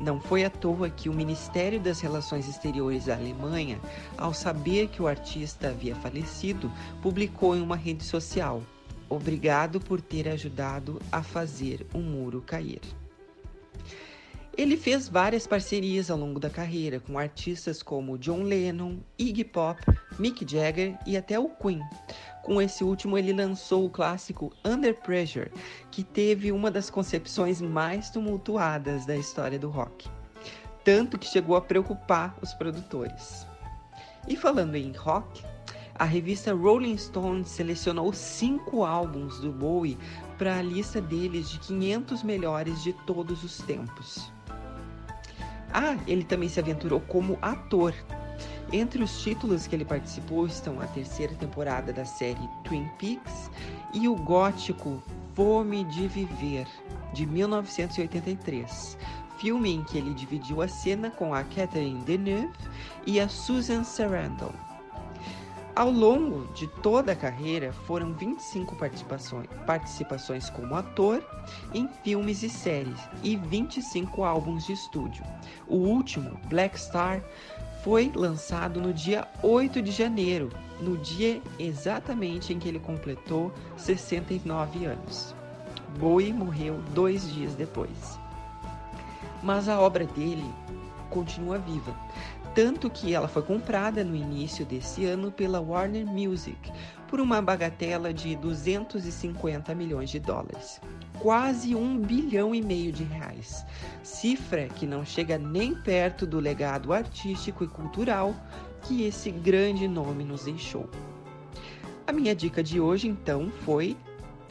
não foi à toa que o Ministério das Relações Exteriores da Alemanha, ao saber que o artista havia falecido, publicou em uma rede social: Obrigado por ter ajudado a fazer o muro cair. Ele fez várias parcerias ao longo da carreira com artistas como John Lennon, Iggy Pop, Mick Jagger e até o Queen. Com esse último, ele lançou o clássico Under Pressure, que teve uma das concepções mais tumultuadas da história do rock. Tanto que chegou a preocupar os produtores. E falando em rock, a revista Rolling Stone selecionou cinco álbuns do Bowie para a lista deles de 500 melhores de todos os tempos. Ah, ele também se aventurou como ator entre os títulos que ele participou estão a terceira temporada da série Twin Peaks e o gótico Fome de Viver, de 1983, filme em que ele dividiu a cena com a Catherine Deneuve e a Susan Sarandon. Ao longo de toda a carreira, foram 25 participações, participações como ator em filmes e séries e 25 álbuns de estúdio. O último, Black Star, foi lançado no dia 8 de janeiro, no dia exatamente em que ele completou 69 anos. Bowie morreu dois dias depois. Mas a obra dele continua viva, tanto que ela foi comprada no início desse ano pela Warner Music por uma bagatela de 250 milhões de dólares quase um bilhão e meio de reais, cifra que não chega nem perto do legado artístico e cultural que esse grande nome nos deixou. A minha dica de hoje, então, foi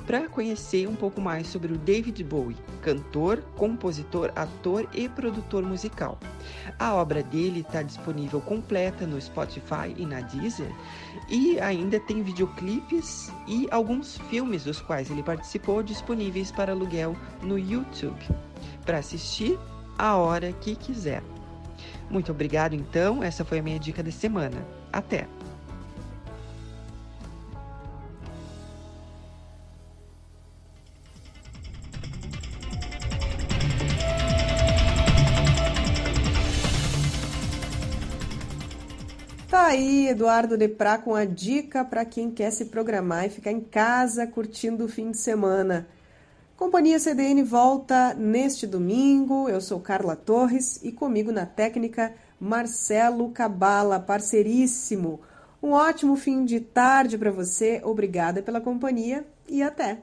para conhecer um pouco mais sobre o David Bowie, cantor, compositor, ator e produtor musical. A obra dele está disponível completa no Spotify e na Deezer, e ainda tem videoclipes e alguns filmes dos quais ele participou disponíveis para aluguel no YouTube, para assistir a hora que quiser. Muito obrigado, então. Essa foi a minha dica da semana. Até! Aí, Eduardo Deprá, com a dica para quem quer se programar e ficar em casa curtindo o fim de semana. Companhia CDN volta neste domingo. Eu sou Carla Torres e comigo na técnica Marcelo Cabala, parceiríssimo. Um ótimo fim de tarde para você. Obrigada pela companhia e até.